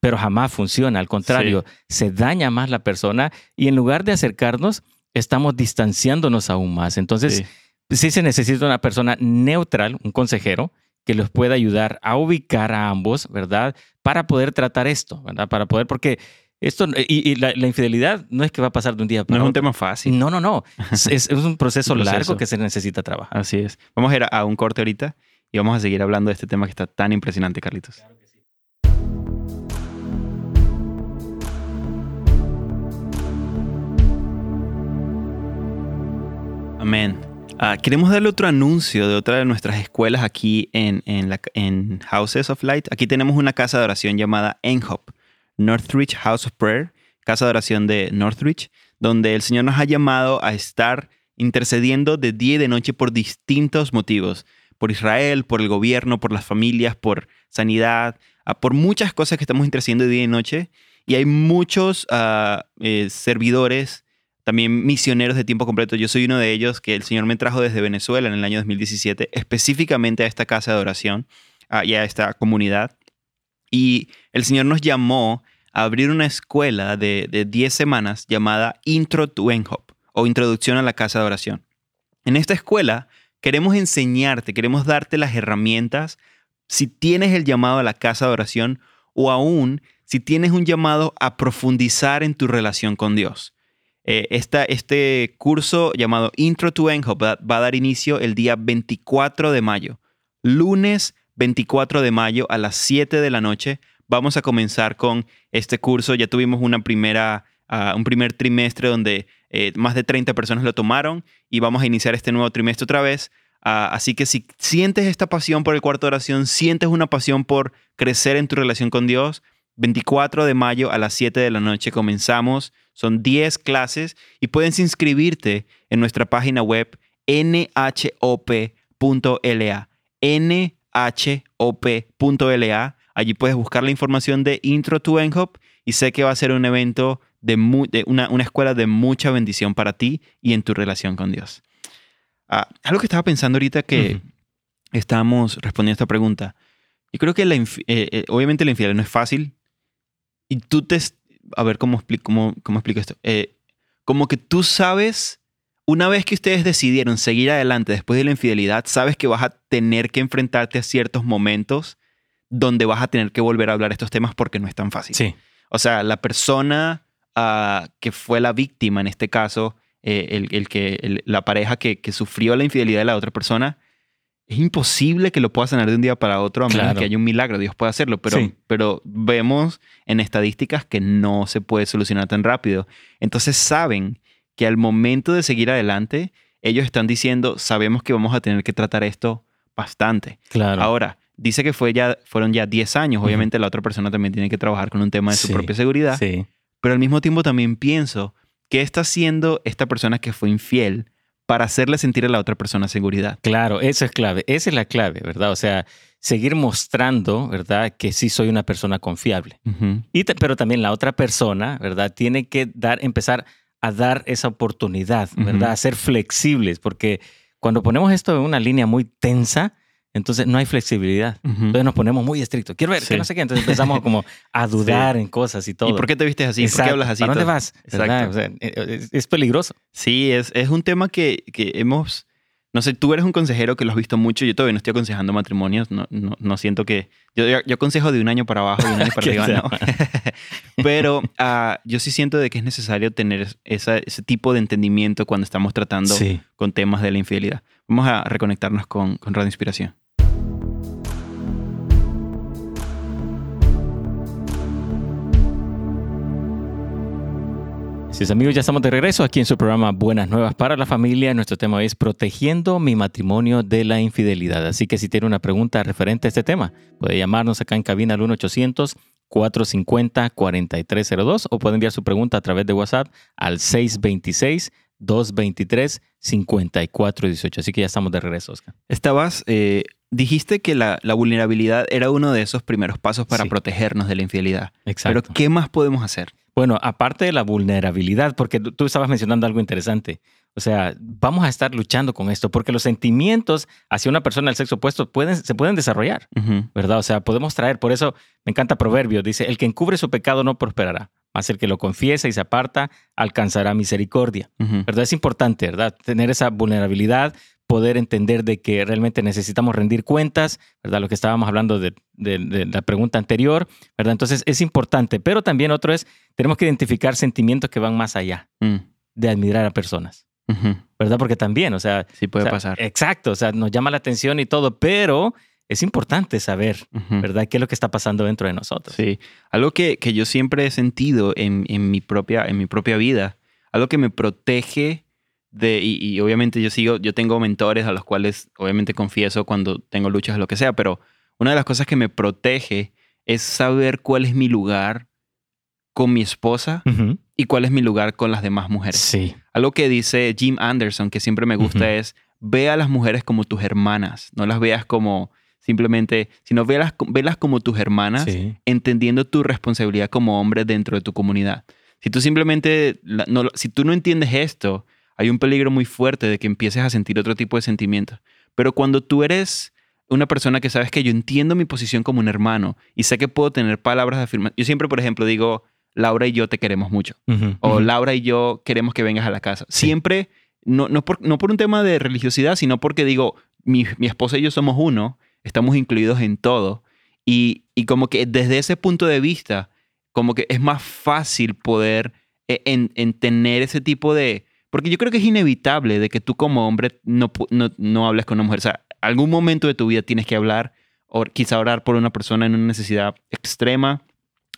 Pero jamás funciona, al contrario, se daña más la persona y en lugar de acercarnos, estamos distanciándonos aún más. Entonces, sí, se necesita una persona neutral, un consejero, que los pueda ayudar a ubicar a ambos, ¿verdad? Para poder tratar esto, ¿verdad? Para poder, porque esto, y, la, infidelidad no es que va a pasar de un día para otro. No es un tema fácil. No, no, no. Es, un, proceso largo que se necesita trabajar. Así es. Vamos a ir a un corte ahorita y vamos a seguir hablando de este tema que está tan impresionante, Carlitos. Amén. Ah, queremos darle otro anuncio de otra de nuestras escuelas aquí en, en, Houses of Light. Aquí tenemos una casa de oración llamada NHOP, Northridge House of Prayer, casa de oración de Northridge, donde el Señor nos ha llamado a estar intercediendo de día y de noche por distintos motivos por Israel, por el gobierno, por las familias, por sanidad, ah, por muchas cosas que estamos intercediendo día y noche. Y hay muchos ah, eh, servidores, también misioneros de tiempo completo. Yo soy uno de ellos que el Señor me trajo desde Venezuela en el año 2017, específicamente a esta casa de oración ah, y a esta comunidad. Y el Señor nos llamó abrir una escuela de 10 semanas llamada Intro to Enhop o Introducción a la Casa de Oración. En esta escuela Queremos enseñarte, queremos darte las herramientas si tienes el llamado a la casa de oración o aún si tienes un llamado a profundizar en tu relación con Dios. Eh, este curso llamado Intro to Enjo va, va, a dar inicio el día 24 de mayo. Lunes 24 de mayo a las 7 de la noche vamos a comenzar con este curso. Ya tuvimos una primera, ah, un primer trimestre donde eh, más de 30 personas lo tomaron y vamos a iniciar este nuevo trimestre otra vez. Ah, así que si sientes esta pasión por el cuarto de oración, sientes una pasión por crecer en tu relación con Dios, 24 de mayo a las 7 de la noche comenzamos. Son 10 clases y puedes inscribirte en nuestra página web nhop.la. nhop.la. Allí puedes buscar la información de Intro to NHOP y sé que va a ser un evento de, una, escuela de mucha bendición para ti y en tu relación con Dios. Ah, algo que estaba pensando ahorita que estábamos respondiendo a esta pregunta. Yo creo que la eh, eh, obviamente la infidelidad no es fácil. Y tú te... A ver, ¿cómo explico, cómo, cómo explico esto? Eh, como que tú sabes, una vez que ustedes decidieron seguir adelante después de la infidelidad, sabes que vas a tener que enfrentarte a ciertos momentos donde vas a tener que volver a hablar estos temas porque no es tan fácil. Sí. O sea, la persona que fue la víctima en este caso, eh, el, que, la pareja que, sufrió la infidelidad de la otra persona, es imposible que lo pueda sanar de un día para otro a menos que haya un milagro. Dios puede hacerlo, pero, pero vemos en estadísticas que no se puede solucionar tan rápido. Entonces saben que al momento de seguir adelante, ellos están diciendo, sabemos que vamos a tener que tratar esto bastante. Claro. Ahora, dice que fue ya, fueron ya 10 años. Obviamente la otra persona también tiene que trabajar con un tema de su propia seguridad. Sí. Pero al mismo tiempo también pienso, ¿qué está haciendo esta persona que fue infiel para hacerle sentir a la otra persona seguridad? Claro, eso es clave. Esa es la clave, ¿verdad? O sea, seguir mostrando, ¿verdad? Que sí soy una persona confiable. Y pero también la otra persona, ¿verdad? Tiene que dar, empezar a dar esa oportunidad, ¿verdad? A ser flexibles, porque cuando ponemos esto en una línea muy tensa, entonces no hay flexibilidad. Entonces nos ponemos muy estrictos. Quiero ver, Sí. que no sé qué. Entonces empezamos como a dudar en cosas y todo. ¿Y por qué te vistes así? ¿Por qué hablas así? ¿Para dónde vas? Exacto. O sea, eh, es, es peligroso. Sí, es, es un tema que, que hemos... No sé, tú eres un consejero que lo has visto mucho. Yo todavía no estoy aconsejando matrimonios. No, no, no siento que... Yo, yo aconsejo de un año para abajo y un año para arriba. ¿no? Pero ah, yo sí siento de que es necesario tener esa- ese tipo de entendimiento cuando estamos tratando Sí. con temas de la infidelidad. Vamos a reconectarnos con, con Radio Inspiración. Amigos, ya estamos de regreso aquí en su programa Buenas Nuevas para la Familia. Nuestro tema es Protegiendo mi matrimonio de la infidelidad. Así que si tiene una pregunta referente a este tema, puede llamarnos acá en cabina al 1-800-450-4302 o puede enviar su pregunta a través de WhatsApp al 626-223-5418. Así que ya estamos de regreso, Oscar. Estabas, eh, dijiste que la, la vulnerabilidad era uno de esos primeros pasos para Sí. protegernos de la infidelidad. Exacto. Pero ¿qué más podemos hacer? Bueno, aparte de la vulnerabilidad, porque tú- estabas mencionando algo interesante. O sea, vamos a estar luchando con esto, porque los sentimientos hacia una persona del sexo opuesto pueden, se pueden desarrollar. ¿verdad? O sea, podemos traer, por eso me encanta Proverbio, dice, el que encubre su pecado no prosperará, mas el que lo confiesa y se aparta alcanzará misericordia. ¿verdad? Es importante, ¿verdad? Tener esa vulnerabilidad, poder entender de que realmente necesitamos rendir cuentas, ¿verdad? Lo que estábamos hablando de, de- de la pregunta anterior, ¿verdad? Entonces es importante, pero también otro es, tenemos que identificar sentimientos que van más allá Mm. de admirar a personas, Ujú. ¿verdad? Porque también, o sea... Sí puede o sea, pasar. Exacto, o sea, nos llama la atención y todo, pero es importante saber, Ujú. ¿verdad? ¿Qué es lo que está pasando dentro de nosotros? Sí. Algo que, que yo siempre he sentido en, en mi propia, en mi propia vida, algo que me protege de, y, y obviamente yo sigo, yo tengo mentores a los cuales obviamente confieso cuando tengo luchas o lo que sea, pero una de las cosas que me protege es saber cuál es mi lugar con mi esposa y cuál es mi lugar con las demás mujeres. Sí. Algo que dice Jim Anderson, que siempre me gusta, es ve a las mujeres como tus hermanas, no las veas como simplemente, sino velas, velas como tus hermanas, Sí. entendiendo tu responsabilidad como hombre dentro de tu comunidad. Si tú simplemente, no, si tú no entiendes esto, hay un peligro muy fuerte de que empieces a sentir otro tipo de sentimientos. Pero cuando tú eres una persona que sabes que yo entiendo mi posición como un hermano y sé que puedo tener palabras de afirmación. Yo siempre, por ejemplo, digo, Laura y yo te queremos mucho o. Laura y yo queremos que vengas a la casa. Sí. Siempre, no, no, por, no por un tema de religiosidad, sino porque digo, mi, mi esposa y yo somos uno, estamos incluidos en todo. Y, y como que desde ese punto de vista, como que es más fácil poder eh, en, en tener ese tipo de... Porque yo creo que es inevitable de que tú como hombre no, no, no hables con una mujer. O sea, algún momento de tu vida tienes que hablar o quizá orar por una persona en una necesidad extrema.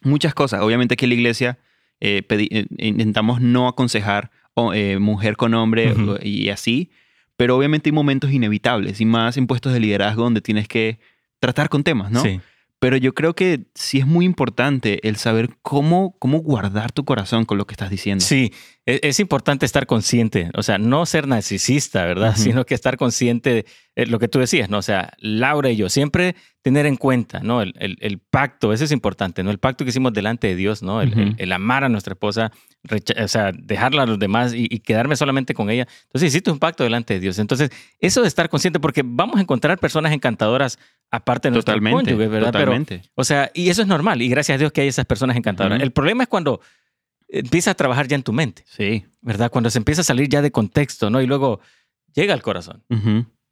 Muchas cosas. Obviamente que en la iglesia eh, eh, intentamos no aconsejar o, eh, mujer con hombre Ujú. o- y así, pero obviamente hay momentos inevitables y más en puestos de liderazgo donde tienes que tratar con temas, ¿no? Sí. Pero yo creo que sí es muy importante el saber cómo, cómo guardar tu corazón con lo que estás diciendo. Sí, e- es importante estar consciente, o sea, no ser narcisista, ¿verdad? Sino que estar consciente de eh, lo que tú decías, ¿no? O sea, Laura y yo, siempre tener en cuenta, ¿no? El, el- el pacto, eso es importante, ¿no? El pacto que hicimos delante de Dios, ¿no? El, amar a nuestra esposa, o sea, dejarla a los demás y, y quedarme solamente con ella. Entonces, hiciste un pacto delante de Dios. Entonces, eso de estar consciente, porque vamos a encontrar personas encantadoras aparte de nuestro Totalmente, cónyuge, ¿verdad? Pero, totalmente. o sea, y eso es normal, y gracias a Dios que hay esas personas encantadoras. El problema es cuando empieza a trabajar ya en tu mente. sí. ¿verdad? Cuando se empieza a salir ya de contexto, ¿no? Y luego llega al corazón.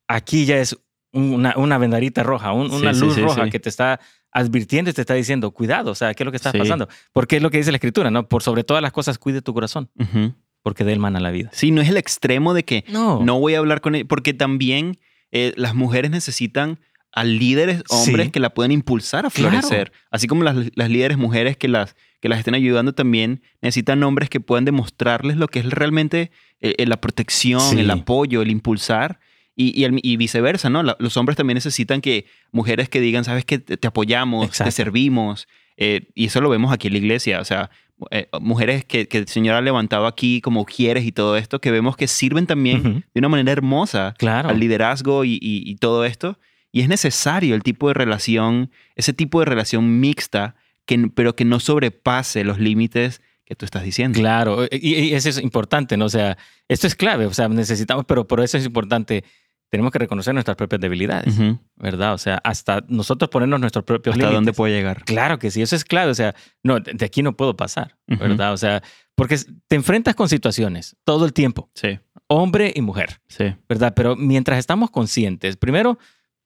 Aquí ya es una, una vendarita roja, un- una sí, luz sí, roja que te está advirtiendo y te está diciendo, cuidado, o sea, ¿qué es lo que está pasando? Porque es lo que dice la escritura, ¿no? Por sobre todas las cosas, cuide tu corazón, Ujú. porque de él mana la vida. Sí, no es el extremo de que No. no voy a hablar con él, porque también eh, las mujeres necesitan a líderes hombres Sí. que la pueden impulsar a Claro. florecer. Así como las, las líderes mujeres que las, que las estén ayudando también necesitan hombres que puedan demostrarles lo que es realmente eh, eh, la protección, Sí. el apoyo, el impulsar. Y, y el- y viceversa, ¿no? La- los hombres también necesitan que mujeres que digan, sabes que te, te apoyamos, Exacto. te servimos. eh, y eso lo vemos aquí en la iglesia. O sea, eh, mujeres que, que el Señor ha levantado aquí como ujieres y todo esto, que vemos que sirven también Ujú. de una manera hermosa Claro. al liderazgo y- y todo esto. Y es necesario el tipo de relación, ese tipo de relación mixta, que, pero que no sobrepase los límites que tú estás diciendo. Claro, y, y eso es importante, ¿no? O sea, esto es clave, o sea, necesitamos, pero por eso es importante tenemos que reconocer nuestras propias debilidades, Ujú. ¿verdad? O sea, hasta nosotros ponernos nuestros propios ¿Hasta límites. dónde puede llegar? Claro que sí, eso es clave. O sea, no, de aquí no puedo pasar, Ujú. ¿verdad? O sea, porque te enfrentas con situaciones todo el tiempo, Sí, hombre y mujer, sí. ¿verdad? Pero mientras estamos conscientes, primero,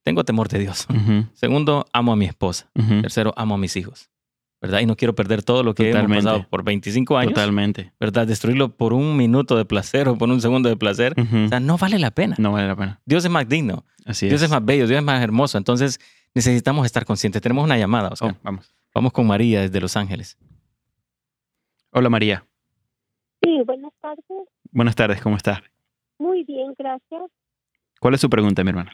tengo temor de Dios. Segundo, amo a mi esposa. Tercero, amo a mis hijos, ¿verdad? Y no quiero perder todo lo que Totalmente. hemos pasado por 25 años, Totalmente. ¿verdad? Destruirlo por un minuto de placer o por un segundo de placer. O sea, no vale la pena. No vale la pena. Dios es más digno. Así Dios es. es más bello, Dios es más hermoso. Entonces necesitamos estar conscientes. Tenemos una llamada, Oscar. Oh, vamos. Vamos con María desde Los Ángeles. Hola María. Sí, buenas tardes. Buenas tardes, ¿cómo está? Muy bien, gracias. ¿Cuál es su pregunta, mi hermana?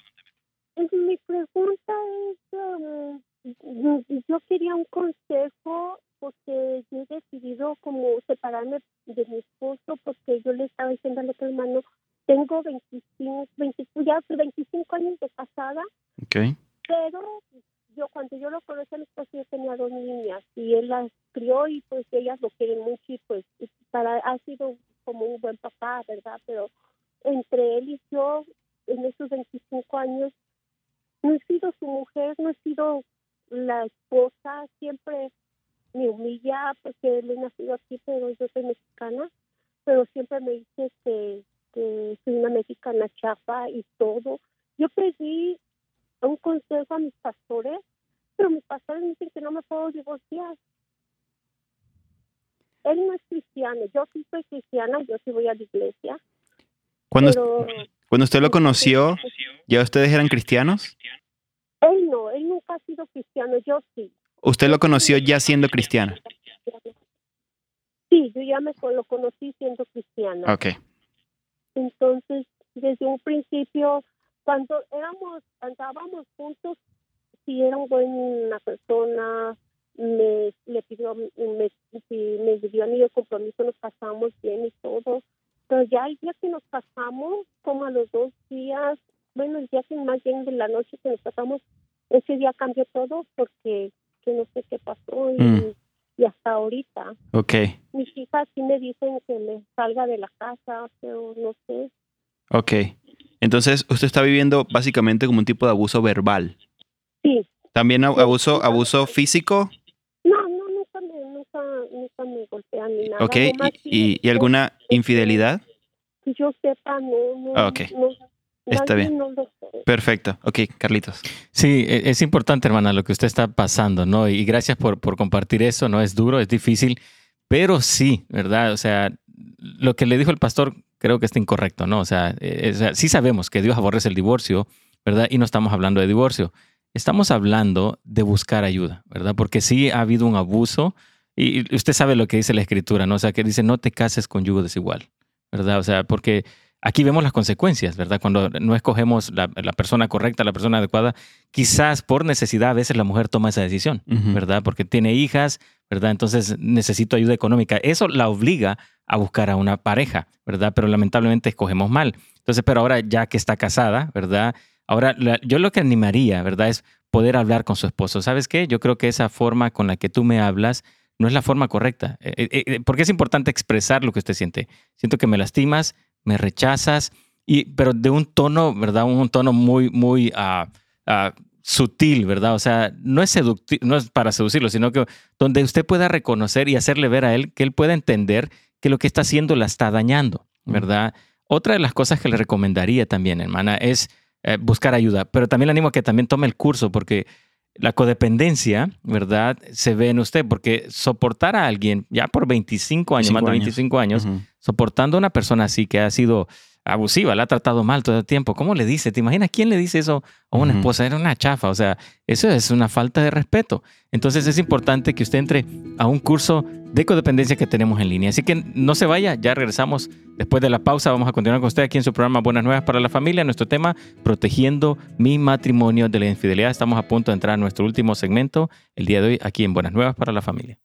Pregunta es, um, yo quería un consejo porque yo he decidido como separarme de mi esposo porque yo le estaba diciendo al otro hermano, tengo 25, 25 ya 25 años de casada, pero yo cuando yo lo conocí a mi esposo yo tenía dos niñas y él las crió y pues ellas lo quieren mucho y pues para, ha sido como un buen papá, ¿verdad? Pero entre él y yo en esos 25 años no he sido su mujer, no he sido la esposa, siempre me humilla porque él es nacido aquí, pero yo soy mexicana, pero siempre me dice que, que soy una mexicana chafa y todo. Yo pedí un consejo a mis pastores, pero mis pastores me dicen que no me puedo divorciar. Él no es cristiano, yo sí soy cristiana, yo sí voy a la iglesia, Cuando, pero cuando usted lo conoció, ¿ya ustedes eran cristianos? él no, él nunca ha sido cristiano, yo sí. ¿Usted lo conoció ya siendo cristiana? Sí, yo ya me lo conocí siendo cristiana. Ok. Entonces, desde un principio, cuando éramos, andábamos juntos, si era una buena persona, me le pidió, me, si me dio anillo de compromiso, nos casamos bien y todo. Pero ya el día que nos casamos, como a los dos días, bueno, el día que más bien de la noche que nos casamos, ese día cambió todo porque que no sé qué pasó y, Mm. y hasta ahorita. Ok. Mis hijas sí me dicen que me salga de la casa, pero no sé. Ok. Entonces, usted está viviendo básicamente como un tipo de abuso verbal. Sí, ¿También abuso, abuso físico? no, no, nunca me, nunca, nunca me golpean ni nada. Ok. ¿Y, y- alguna infidelidad? Que yo sepa, no, no. Ah, ok. no, Está bien. Perfecto. Ok, Carlitos. Sí, e- es importante, hermana, lo que usted está pasando, ¿no? Y gracias por, por compartir eso, ¿no? Es duro, es difícil, pero sí, ¿verdad? O sea, lo que le dijo el pastor creo que está incorrecto, ¿no? O sea, o sea, sí sabemos que Dios aborrece el divorcio, ¿verdad? Y no estamos hablando de divorcio. Estamos hablando de buscar ayuda, ¿verdad? Porque sí ha habido un abuso y usted sabe lo que dice la escritura, ¿no? O sea, que dice no te cases con yugo desigual, ¿verdad? O sea, porque aquí vemos las consecuencias, ¿verdad? Cuando no escogemos la, la persona correcta, la persona adecuada, quizás por necesidad a veces la mujer toma esa decisión. ¿verdad? Porque tiene hijas, ¿verdad? Entonces necesito ayuda económica. Eso la obliga a buscar a una pareja, ¿verdad? Pero lamentablemente escogemos mal. Entonces, pero ahora ya que está casada, ¿verdad? Ahora la- yo lo que animaría, ¿verdad? Es poder hablar con su esposo. ¿Sabes qué? Yo creo que esa forma con la que tú me hablas no es la forma correcta. Eh, eh, eh, porque es importante expresar lo que usted siente. Siento que me lastimas, me rechazas, y, pero de un tono, ¿verdad? Un, tono muy, muy ah, ah, sutil, ¿verdad? O sea, no es, no es para seducirlo, sino que donde usted pueda reconocer y hacerle ver a él que él pueda entender que lo que está haciendo la está dañando, ¿verdad? Otra de las cosas que le recomendaría también, hermana, es eh, buscar ayuda, pero también le animo a que también tome el curso porque la codependencia, ¿verdad? Se ve en usted, porque soportar a alguien ya por 25 años, 25 más de años. 25 años, soportando a una persona así que ha sido abusiva, la ha tratado mal todo el tiempo. ¿Cómo le dice? ¿Te imaginas quién le dice eso a una esposa? Era una chafa. O sea, eso es una falta de respeto. Entonces es importante que usted entre a un curso de codependencia que tenemos en línea. Así que no se vaya, ya regresamos después de la pausa. Vamos a continuar con usted aquí en su programa Buenas Nuevas para la Familia. Nuestro tema, protegiendo mi matrimonio de la infidelidad. Estamos a punto de entrar a nuestro último segmento el día de hoy aquí en Buenas Nuevas para la Familia.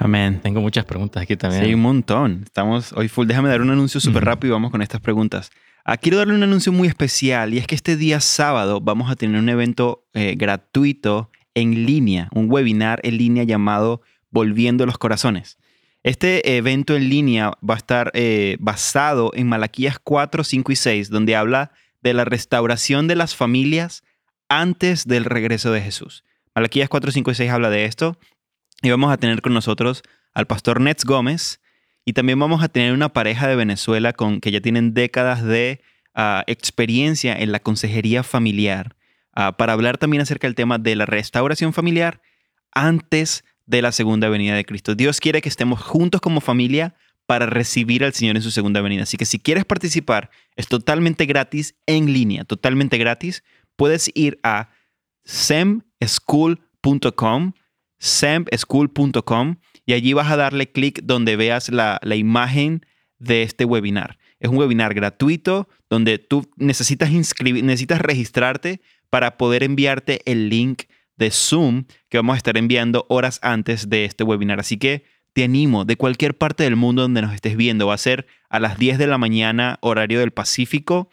Amén. Tengo muchas preguntas aquí también. Sí, un montón. Estamos hoy full. Déjame dar un anuncio súper rápido y vamos con estas preguntas. Ah, quiero darle un anuncio muy especial y es que este día sábado vamos a tener un evento eh, gratuito en línea, un webinar en línea llamado Volviendo los Corazones. Este evento en línea va a estar eh, basado en Malaquías 4, 5 y 6, donde habla de la restauración de las familias antes del regreso de Jesús. Malaquías 4, 5 y 6 habla de esto y vamos a tener con nosotros al pastor Nets Gómez y también vamos a tener una pareja de Venezuela con que ya tienen décadas de ah, experiencia en la consejería familiar ah, para hablar también acerca del tema de la restauración familiar antes de la segunda venida de Cristo. Dios quiere que estemos juntos como familia para recibir al Señor en su segunda venida. Así que si quieres participar, es totalmente gratis en línea, totalmente gratis. Puedes ir a semschool.com, semschool.com y allí vas a darle clic donde veas la, la imagen de este webinar. Es un webinar gratuito donde tú necesitas inscribir, necesitas registrarte para poder enviarte el link de Zoom que vamos a estar enviando horas antes de este webinar. Así que te animo de cualquier parte del mundo donde nos estés viendo. Va a ser a las 10 de la mañana, horario del Pacífico,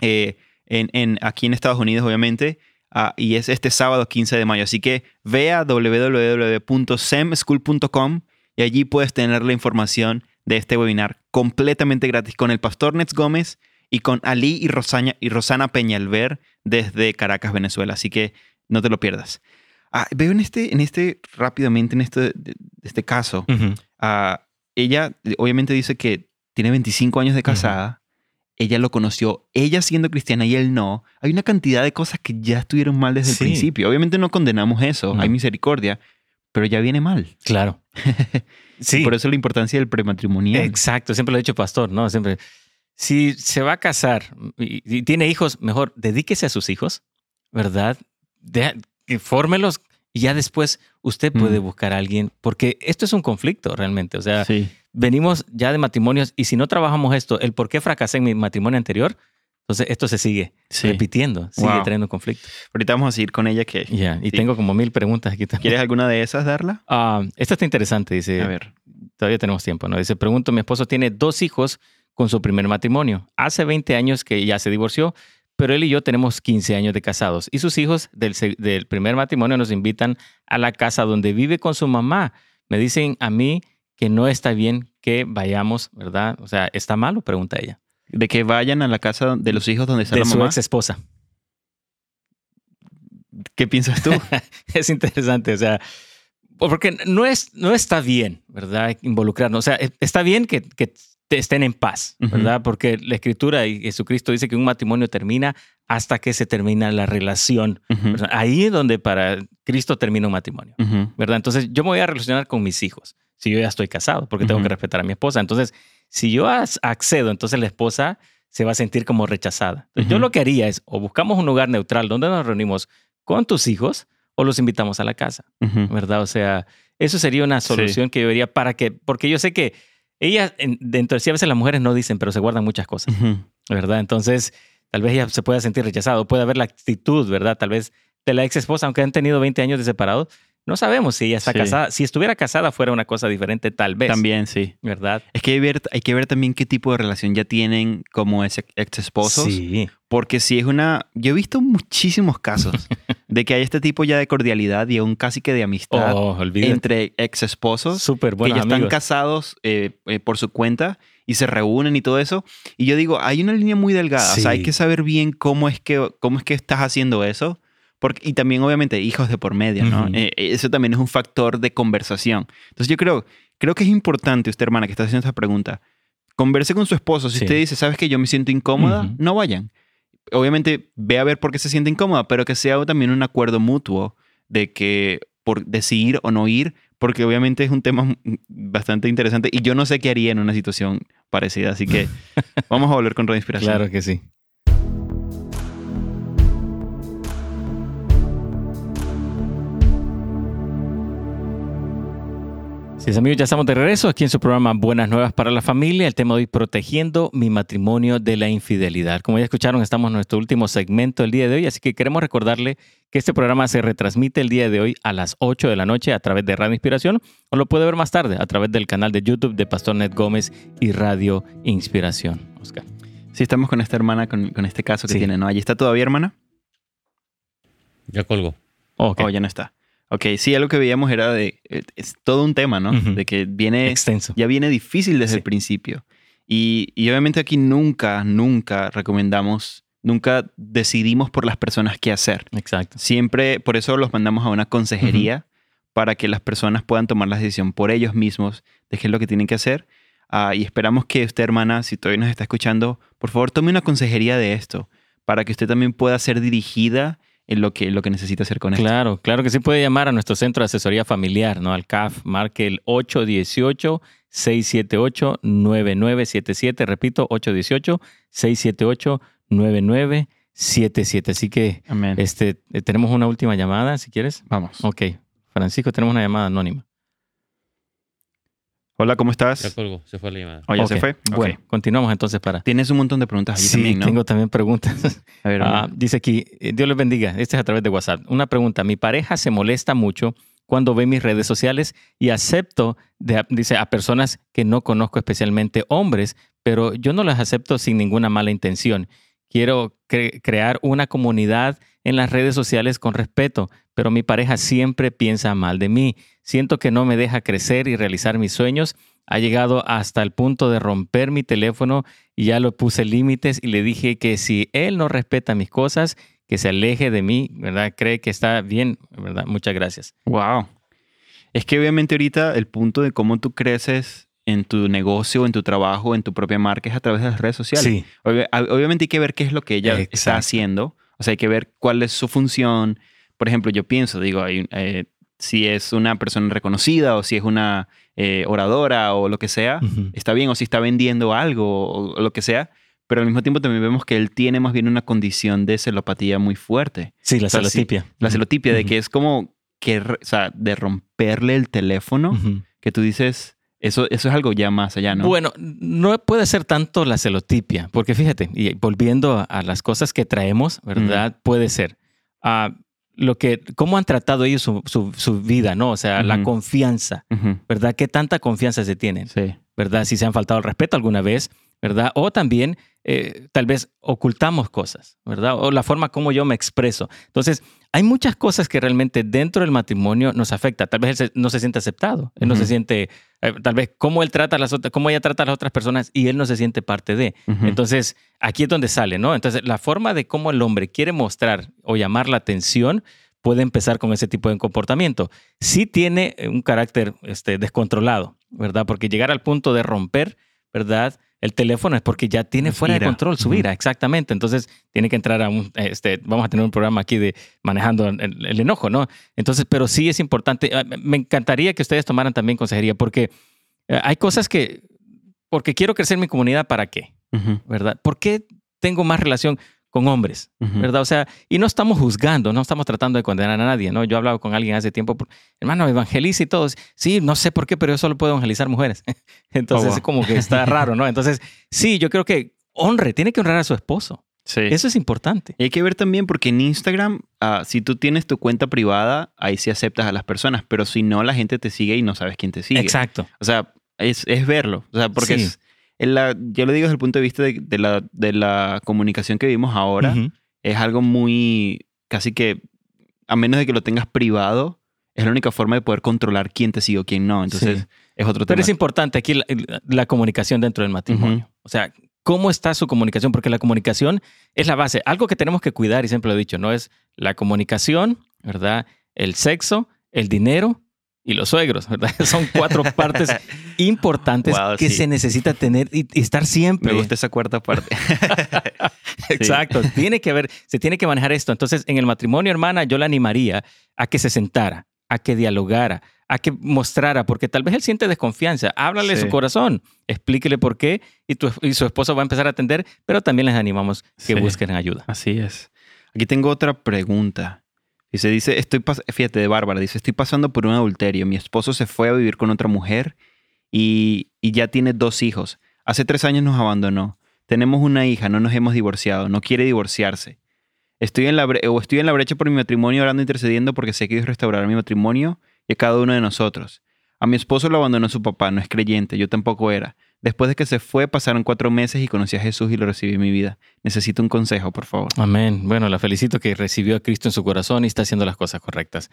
eh, en, en- aquí en Estados Unidos, obviamente. Ah, y es este sábado 15 de mayo. Así que ve a www.semschool.com y allí puedes tener la información de este webinar completamente gratis con el pastor Nets Gómez y con Ali y Rosana, y Rosana Peñalver desde Caracas, Venezuela. Así que no te lo pierdas. Ah, veo en este, en este, rápidamente, en este, este caso, Ujú. ah, ella eh, obviamente dice que tiene 25 años de casada. Ella lo conoció, ella siendo cristiana y él no. Hay una cantidad de cosas que ya estuvieron mal desde Sí. el principio. Obviamente no condenamos eso, No. hay misericordia, pero ya viene mal. Claro. Sí. Por eso la importancia del prematrimonial. Exacto, siempre lo he dicho pastor, ¿no? Siempre. Si se va a casar y, y tiene hijos, mejor dedíquese a sus hijos, ¿verdad? Que fórmelos y ya después usted puede Mm. buscar a alguien, porque esto es un conflicto realmente. O sea, Sí. venimos ya de matrimonios y si no trabajamos esto, el por qué fracasé en mi matrimonio anterior, entonces esto se sigue Sí. repitiendo, sigue Wow. trayendo conflicto. Ahorita vamos a seguir con ella. Que, Ya, y Sí. tengo como mil preguntas aquí también. ¿Quieres alguna de esas darla? Ah, esta está interesante, dice. A ver. Todavía tenemos tiempo, ¿no? Dice, pregunto, mi esposo tiene dos hijos con su primer matrimonio. Hace 20 años que ya se divorció, pero él y yo tenemos 15 años de casados. Y sus hijos del, del primer matrimonio nos invitan a la casa donde vive con su mamá. Me dicen a mí que no está bien que vayamos, ¿verdad? O sea, ¿está malo? Pregunta ella. De que vayan a la casa de los hijos donde está De la su mamá. ex esposa. ¿Qué piensas tú? es interesante, o sea, porque no, es, no está bien, ¿verdad? Involucrarnos. O sea, está bien que, estén en paz. ¿verdad? Porque la Escritura y Jesucristo dice que un matrimonio termina hasta que se termina la relación. Ahí es donde para Cristo termina un matrimonio. ¿verdad? Entonces yo me voy a relacionar con mis hijos, si yo ya estoy casado, porque tengo que respetar a mi esposa. Entonces, si yo accedo, entonces la esposa se va a sentir como rechazada. Entonces, Yo lo que haría es, o buscamos un lugar neutral donde nos reunimos con tus hijos, o los invitamos a la casa. ¿verdad? O sea, eso sería una solución que yo vería para que, porque yo sé que ellas, en- dentro de sí, a veces las mujeres no dicen, pero se guardan muchas cosas, Ujú. ¿verdad? Entonces, tal vez ella se pueda sentir rechazada, o puede haber la actitud, ¿verdad? Tal vez de la ex esposa, aunque han tenido 20 años de separados, no sabemos si ella está Sí. casada. Si estuviera casada fuera una cosa diferente, tal vez. También, sí. ¿Verdad? Es que hay, ver- hay que ver también qué tipo de relación ya tienen como ex esposos. Sí. Porque si es una... Yo he visto muchísimos casos de que hay este tipo ya de cordialidad y aún casi que de amistad Oh, entre ex esposos Súper que ya están casados eh, eh, por su cuenta y se reúnen y todo eso. Y yo digo, hay una línea muy delgada. O sea, hay Sí. que saber bien cómo es que, cómo es que estás haciendo eso. Porque, y también, obviamente, hijos de por medio, ¿no? Eh, eso también es un factor de conversación. Entonces, yo creo, creo que es importante, usted, hermana, que está haciendo esta pregunta, converse con su esposo. Si Sí. usted dice, ¿sabes que yo me siento incómoda? No vayan. Obviamente, ve a ver por qué se siente incómoda, pero que sea también un acuerdo mutuo de que por decidir o no ir, porque obviamente es un tema bastante interesante y yo no sé qué haría en una situación parecida. Así que vamos a volver con Radio Inspiración. Claro que sí. Sí, amigos, ya estamos de regreso aquí en su programa Buenas Nuevas para la Familia. El tema de hoy, protegiendo mi matrimonio de la infidelidad. Como ya escucharon, estamos en nuestro último segmento el día de hoy, así que queremos recordarle que este programa se retransmite el día de hoy a las 8 de la noche a través de Radio Inspiración o lo puede ver más tarde a través del canal de YouTube de Pastor Ned Gómez y Radio Inspiración. Oscar. Sí, estamos con esta hermana, con, con este caso que Sí. tiene, ¿no? ¿Allí está todavía, hermana? Ya colgó. Ok. Oh, ya no está. Ok, sí, algo que veíamos era de... eh, Es todo un tema, ¿no? De que viene... Extenso. Ya viene difícil desde Sí. el principio. Y, y obviamente aquí nunca, nunca recomendamos, nunca decidimos por las personas qué hacer. Exacto. Siempre, por eso los mandamos a una consejería para que las personas puedan tomar la decisión por ellos mismos de qué es lo que tienen que hacer. Ah, y esperamos que usted, hermana, si todavía nos está escuchando, por favor tome una consejería de esto para que usted también pueda ser dirigida en lo que, lo que necesita hacer con esto. Claro, claro que sí puede llamar a nuestro centro de asesoría familiar, ¿no? Al CAF, marque el 818-678-9977. Repito, 818-678-9977. Así que Amén. este, eh, tenemos una última llamada, si quieres. Vamos. Ok, Francisco, tenemos una llamada anónima. Hola, ¿cómo estás? Ya colgó. Se fue la llamada. Oh, ya se fue. Bueno, continuamos entonces para... Tienes un montón de preguntas allí Sí, también, ¿no? tengo también preguntas. A ver, Ah, dice aquí, eh, Dios les bendiga. Este es a través de WhatsApp. Una pregunta. Mi pareja se molesta mucho cuando ve mis redes sociales y acepto, de- dice, a personas que no conozco, especialmente hombres, pero yo no las acepto sin ninguna mala intención. Quiero cre- crear una comunidad en las redes sociales con respeto, pero mi pareja siempre piensa mal de mí. Siento que no me deja crecer y realizar mis sueños. Ha llegado hasta el punto de romper mi teléfono y ya lo puse límites y le dije que si él no respeta mis cosas, que se aleje de mí, ¿verdad? Cree que está bien, ¿verdad? Muchas gracias. Wow. Es que obviamente ahorita el punto de cómo tú creces en tu negocio, en tu trabajo, en tu propia marca es a través de las redes sociales. Obvi- ob- obviamente hay que ver qué es lo que ella está Exacto. haciendo. O sea, hay que ver cuál es su función. Por ejemplo, yo pienso, digo, hay, eh, si es una persona reconocida o si es una eh, oradora o lo que sea, Ujú. está bien, o si está vendiendo algo o, o lo que sea. Pero al mismo tiempo también vemos que él tiene más bien una condición de celopatía muy fuerte. Sí, la O sea, sí, celotipia. La celotipia, de Ujú. que es como que, o sea, de romperle el teléfono, Ujú. que tú dices, eso, eso es algo ya más allá, ¿no? Bueno, no puede ser tanto la celotipia, porque fíjate, y volviendo a, las cosas que traemos, ¿verdad? Puede ser. Ah, lo que, cómo han tratado ellos su, su- su vida, ¿no? O sea, la confianza, ¿verdad? ¿Qué tanta confianza se tienen? Sí. ¿verdad? Si se han faltado al respeto alguna vez, ¿verdad? O también eh, tal vez ocultamos cosas, ¿verdad? O la forma como yo me expreso. Entonces, hay muchas cosas que realmente dentro del matrimonio nos afecta. Tal vez él se- no se siente aceptado, él no se siente, eh, tal vez cómo él trata a las otras, cómo ella trata a las otras personas y él no se siente parte de. Entonces, aquí es donde sale, ¿no? Entonces, la forma de cómo el hombre quiere mostrar o llamar la atención puede empezar con ese tipo de comportamiento. Sí tiene eh, un carácter este, descontrolado, ¿verdad? Porque llegar al punto de romper, ¿verdad? El teléfono es porque ya tiene fuera de control su ira, exactamente. Entonces, tiene que entrar a un, este, vamos a tener un programa aquí de manejando el, el enojo, ¿no? Entonces, pero sí es importante. eh, Me encantaría que ustedes tomaran también consejería porque eh, hay cosas que, porque quiero crecer mi comunidad, ¿para qué? ¿Verdad? ¿Por qué tengo más relación con hombres? ujú. ¿verdad? O sea, y no estamos juzgando, no estamos tratando de condenar a nadie, ¿no? Yo he hablado con alguien hace tiempo, hermano, evangeliza y todo. Sí, no sé por qué, pero yo solo puedo evangelizar mujeres. Entonces, Oh, wow. es como que está raro, ¿no? Entonces, sí, yo creo que honre, tiene que honrar a su esposo. Sí. Eso es importante. Y hay que ver también porque en Instagram, ah, si tú tienes tu cuenta privada, ahí sí aceptas a las personas, pero si no, la gente te sigue y no sabes quién te sigue. Exacto. O sea, es, es verlo. O sea, porque Sí. es, en la, yo lo digo desde el punto de vista de, de la, de la comunicación que vivimos ahora, es algo muy, casi que, a menos de que lo tengas privado, es la única forma de poder controlar quién te sigue o quién no. Entonces, Sí. es otro Pero tema. es importante aquí la, la comunicación dentro del matrimonio. O sea, ¿cómo está su comunicación? Porque la comunicación es la base. Algo que tenemos que cuidar, y siempre lo he dicho, ¿no? Es la comunicación, ¿verdad? El sexo, el dinero y los suegros, ¿verdad? Son cuatro partes importantes Wow, que sí. se necesita tener y, y estar siempre. Me gusta esa cuarta parte. Exacto. Tiene que haber, se tiene que manejar esto. Entonces, en el matrimonio, hermana, yo la animaría a que se sentara, a que dialogara, a que mostrara, porque tal vez él siente desconfianza. Háblale Sí. su corazón, explíquele por qué y, tu, y su esposo va a empezar a atender, pero también les animamos que busquen ayuda. Así es. Aquí tengo otra pregunta. Dice, dice, estoy fíjate de Bárbara, dice, estoy pasando por un adulterio. Mi esposo se fue a vivir con otra mujer y, y ya tiene dos hijos. Hace tres años nos abandonó. Tenemos una hija, no nos hemos divorciado, no quiere divorciarse. Estoy en la, o estoy en la brecha por mi matrimonio orando intercediendo porque sé que Dios restaurará mi matrimonio y a cada uno de nosotros. A mi esposo lo abandonó su papá, no es creyente, yo tampoco era. Después de que se fue, pasaron cuatro meses y conocí a Jesús y lo recibí en mi vida. Necesito un consejo, por favor. Amén. Bueno, la felicito que recibió a Cristo en su corazón y está haciendo las cosas correctas.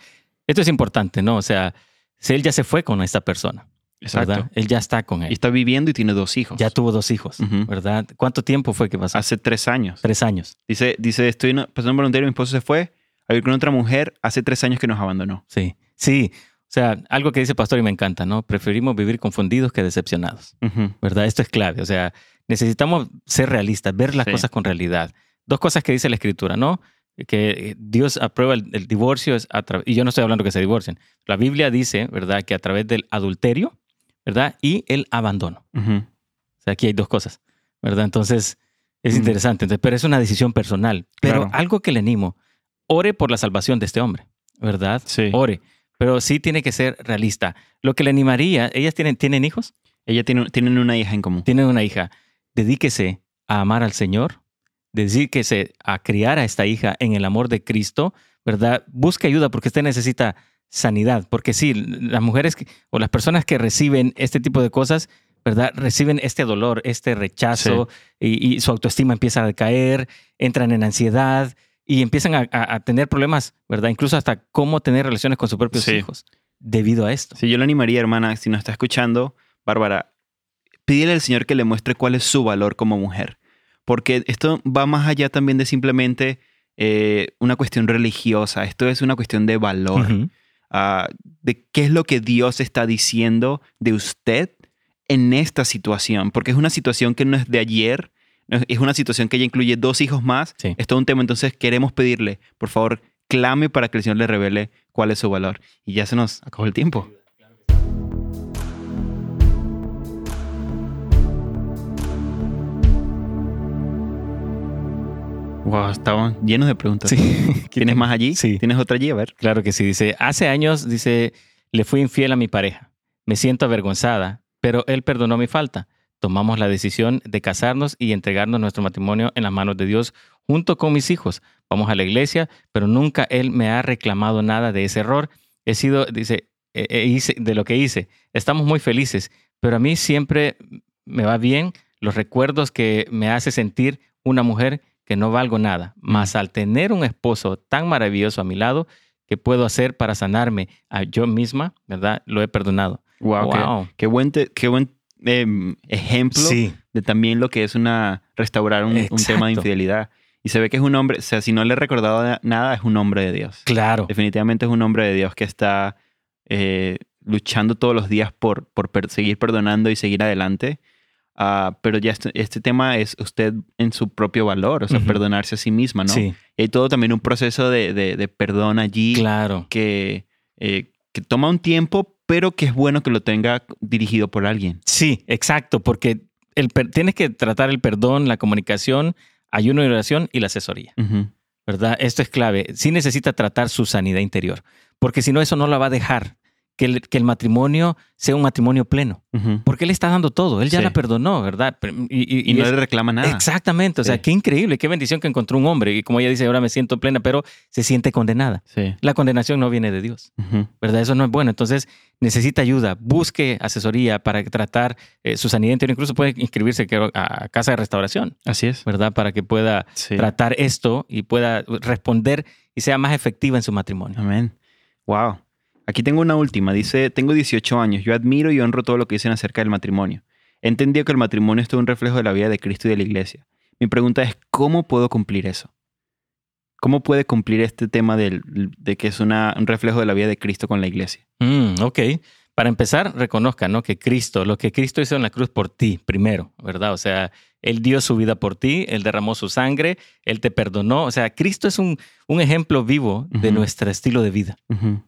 Esto es importante, ¿no? O sea, si él ya se fue con esta persona, ¿verdad? Él ya está con Y él. está viviendo y tiene dos hijos. Ya tuvo dos hijos. ¿verdad? ¿Cuánto tiempo fue que pasó? Hace tres años. Tres años. Dice, dice estoy pasando un voluntario, mi esposo se fue a vivir con otra mujer hace tres años que nos abandonó. Sí. Sí. O sea, algo que dice pastor y me encanta, ¿no? Preferimos vivir confundidos que decepcionados, Ujú. ¿verdad? Esto es clave. O sea, necesitamos ser realistas, ver las Sí. cosas con realidad. Dos cosas que dice la escritura, ¿no? Que eh, Dios aprueba el, el divorcio, es a tra- y yo no estoy hablando que se divorcien. La Biblia dice, ¿verdad? Que a través del adulterio, ¿verdad? Y el abandono. Ujú. O sea, aquí hay dos cosas, ¿verdad? Entonces, es Mm. interesante. Entonces, pero es una decisión personal. Pero Claro. algo que le animo, ore por la salvación de este hombre, ¿verdad? Sí. Ore. Pero sí tiene que ser realista. Lo que le animaría, ellas tienen, tienen hijos, Ella tiene, tienen una hija en común. tienen una hija. Dedíquese a amar al Señor, dedíquese a criar a esta hija en el amor de Cristo, ¿verdad? Busque ayuda porque usted necesita sanidad. Porque sí, las mujeres que- o las personas que reciben este tipo de cosas, ¿verdad? Reciben este dolor, este rechazo y, y su autoestima empieza a decaer, entran en ansiedad y empiezan a, a- a tener problemas, ¿verdad? Incluso hasta cómo tener relaciones con sus propios Sí. hijos debido a esto. Si yo le animaría, hermana, si nos está escuchando, Bárbara, pídele al Señor que le muestre cuál es su valor como mujer. Porque esto va más allá también de simplemente eh, una cuestión religiosa. Esto es una cuestión de valor. Ah, de qué es lo que Dios está diciendo de usted en esta situación, porque es una situación que no es de ayer, es- una situación que ya incluye dos hijos más, Sí. es todo un tema, entonces queremos pedirle, por favor, clame para que el Señor le revele cuál es su valor. Y ya se nos acabó el tiempo. Wow, estaban llenos de preguntas. Sí. ¿Tienes más allí? Sí. ¿Tienes otra allí? A ver. Claro que sí. Dice, hace años, dice, le fui infiel a mi pareja. Me siento avergonzada, pero él perdonó mi falta. Tomamos la decisión de casarnos y entregarnos nuestro matrimonio en las manos de Dios junto con mis hijos. Vamos a la iglesia, pero nunca él me ha reclamado nada de ese error. He sido, dice, hice- de lo que hice. Estamos muy felices, pero a mí siempre me va bien los recuerdos que me hace sentir una mujer que no valgo nada. Mas al tener un esposo tan maravilloso a mi lado, ¿qué puedo hacer para sanarme a yo misma? ¿Verdad? Lo he perdonado. Wow, qué- buen, te- qué buen em, ejemplo Sí, de también lo que es una restaurar un, un tema de infidelidad. Y se ve que es un hombre, o sea, si no le he recordado na- nada, es un hombre de Dios. claro. Definitivamente es un hombre de Dios que está eh, luchando todos los días por, por per- seguir perdonando y seguir adelante. Ah, pero ya este, este tema es usted en su propio valor, o sea, perdonarse a sí misma, ¿no? Sí, Y hay todo también un proceso de, de- de perdón allí claro. que, eh, que toma un tiempo, pero que es bueno que lo tenga dirigido por alguien. Sí, exacto, porque el per- tienes que tratar el perdón, la comunicación, ayuno y oración y la asesoría. ¿verdad? Esto es clave. Sí necesita tratar su sanidad interior, porque si no, eso no la va a dejar. Que el, que el matrimonio sea un matrimonio pleno, porque él está dando todo, él ya Sí. la perdonó, ¿verdad? Y, y- Y, y no es- le reclama nada. Exactamente, o sea, qué increíble, qué bendición que encontró un hombre. Y como ella dice, ahora me siento plena, pero se siente condenada. Sí. La condenación no viene de Dios. ¿verdad? Eso no es bueno. Entonces, necesita ayuda, busque asesoría para tratar eh, su sanidad interior. Incluso puede inscribirse creo, a casa de restauración, Así es. ¿verdad? Para que pueda tratar esto y pueda responder y sea más efectiva en su matrimonio. Amén. Wow. Aquí tengo una última. Dice, tengo 18 años. Yo admiro y honro todo lo que dicen acerca del matrimonio. He entendido que el matrimonio es todo un reflejo de la vida de Cristo y de la iglesia. Mi pregunta es, ¿cómo puedo cumplir eso? ¿Cómo puede cumplir este tema de que es un reflejo de la vida de Cristo con la iglesia? Mm, ok. Para empezar, reconozca ¿no? que Cristo, lo que Cristo hizo en la cruz por ti, primero, ¿verdad? O sea, Él dio su vida por ti, Él derramó su sangre, Él te perdonó. O sea, Cristo es un, un ejemplo vivo de nuestro estilo de vida,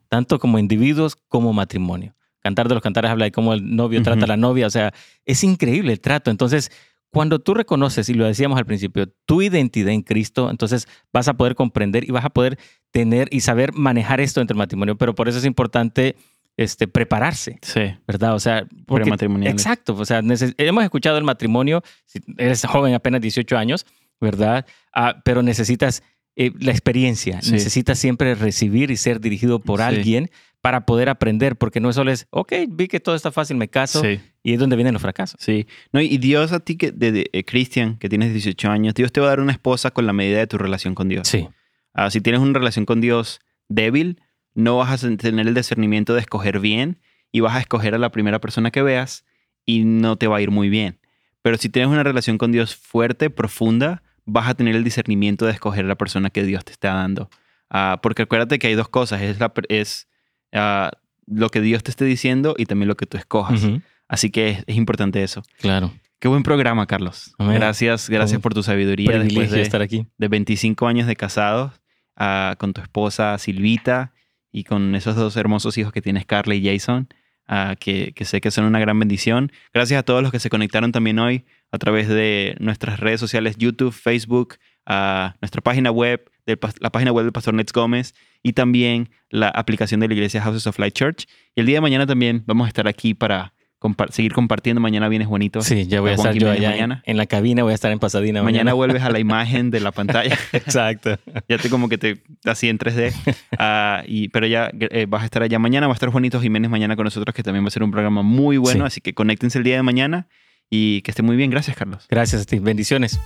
tanto como individuos como matrimonio. Cantar de los cantares habla de cómo el novio trata a la novia, o sea, es increíble el trato. Entonces, cuando tú reconoces, y lo decíamos al principio, tu identidad en Cristo, entonces vas a poder comprender y vas a poder tener y saber manejar esto entre el matrimonio. Pero por eso es importante este, prepararse, Sí. ¿verdad? O sea, porque, exacto. O sea, hemos escuchado el matrimonio, si eres joven, apenas 18 años, ¿verdad? Ah, pero necesitas eh, la experiencia, Sí. necesitas siempre recibir y ser dirigido por Sí. alguien para poder aprender, porque no solo es, ok, vi que todo está fácil, me caso, Sí. y es donde vienen los fracasos. Sí. No, y Dios a ti, que, de, de- eh, Cristian, que tienes 18 años, Dios te va a dar una esposa con la medida de tu relación con Dios. Sí, Ah, si tienes una relación con Dios débil, no vas a tener el discernimiento de escoger bien y vas a escoger a la primera persona que veas y no te va a ir muy bien. Pero si tienes una relación con Dios fuerte, profunda, vas a tener el discernimiento de escoger a la persona que Dios te está dando. Ah, porque acuérdate que hay dos cosas, es, la, per- es ah, lo que Dios te esté diciendo y también lo que tú escojas. Así que es, es importante eso. claro. Qué buen programa, Carlos. Amén. Gracias, gracias por tu sabiduría después de, estar aquí. de 25 años de casados ah, con tu esposa Silvita y con esos dos hermosos hijos que tienes, Carla y Jason, ah, que, sé que son una gran bendición. Gracias a todos los que se conectaron también hoy a través de nuestras redes sociales, YouTube, Facebook, ah, nuestra página web, pas- la página web del Pastor Nets Gómez y también la aplicación de la iglesia Houses of Light Church. Y el día de mañana también vamos a estar aquí para compa- seguir compartiendo. Mañana vienes bonito. Sí, ya voy a estar yo allá en- mañana. En, la cabina, voy a estar en Pasadena Mañana mañana. vuelves a la imagen de la pantalla. Exacto. ya te como que te así en 3D. Ah, y, pero ya eh, vas a estar allá mañana. Va a estar Juanito Jiménez mañana con nosotros, que también va a ser un programa muy bueno. Sí. Así que conéctense el día de mañana y que esté muy bien. Gracias, Carlos. Gracias a ti. Bendiciones.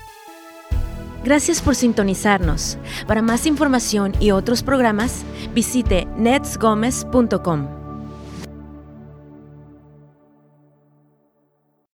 Gracias por sintonizarnos. Para más información y otros programas, visite netsgomez.com.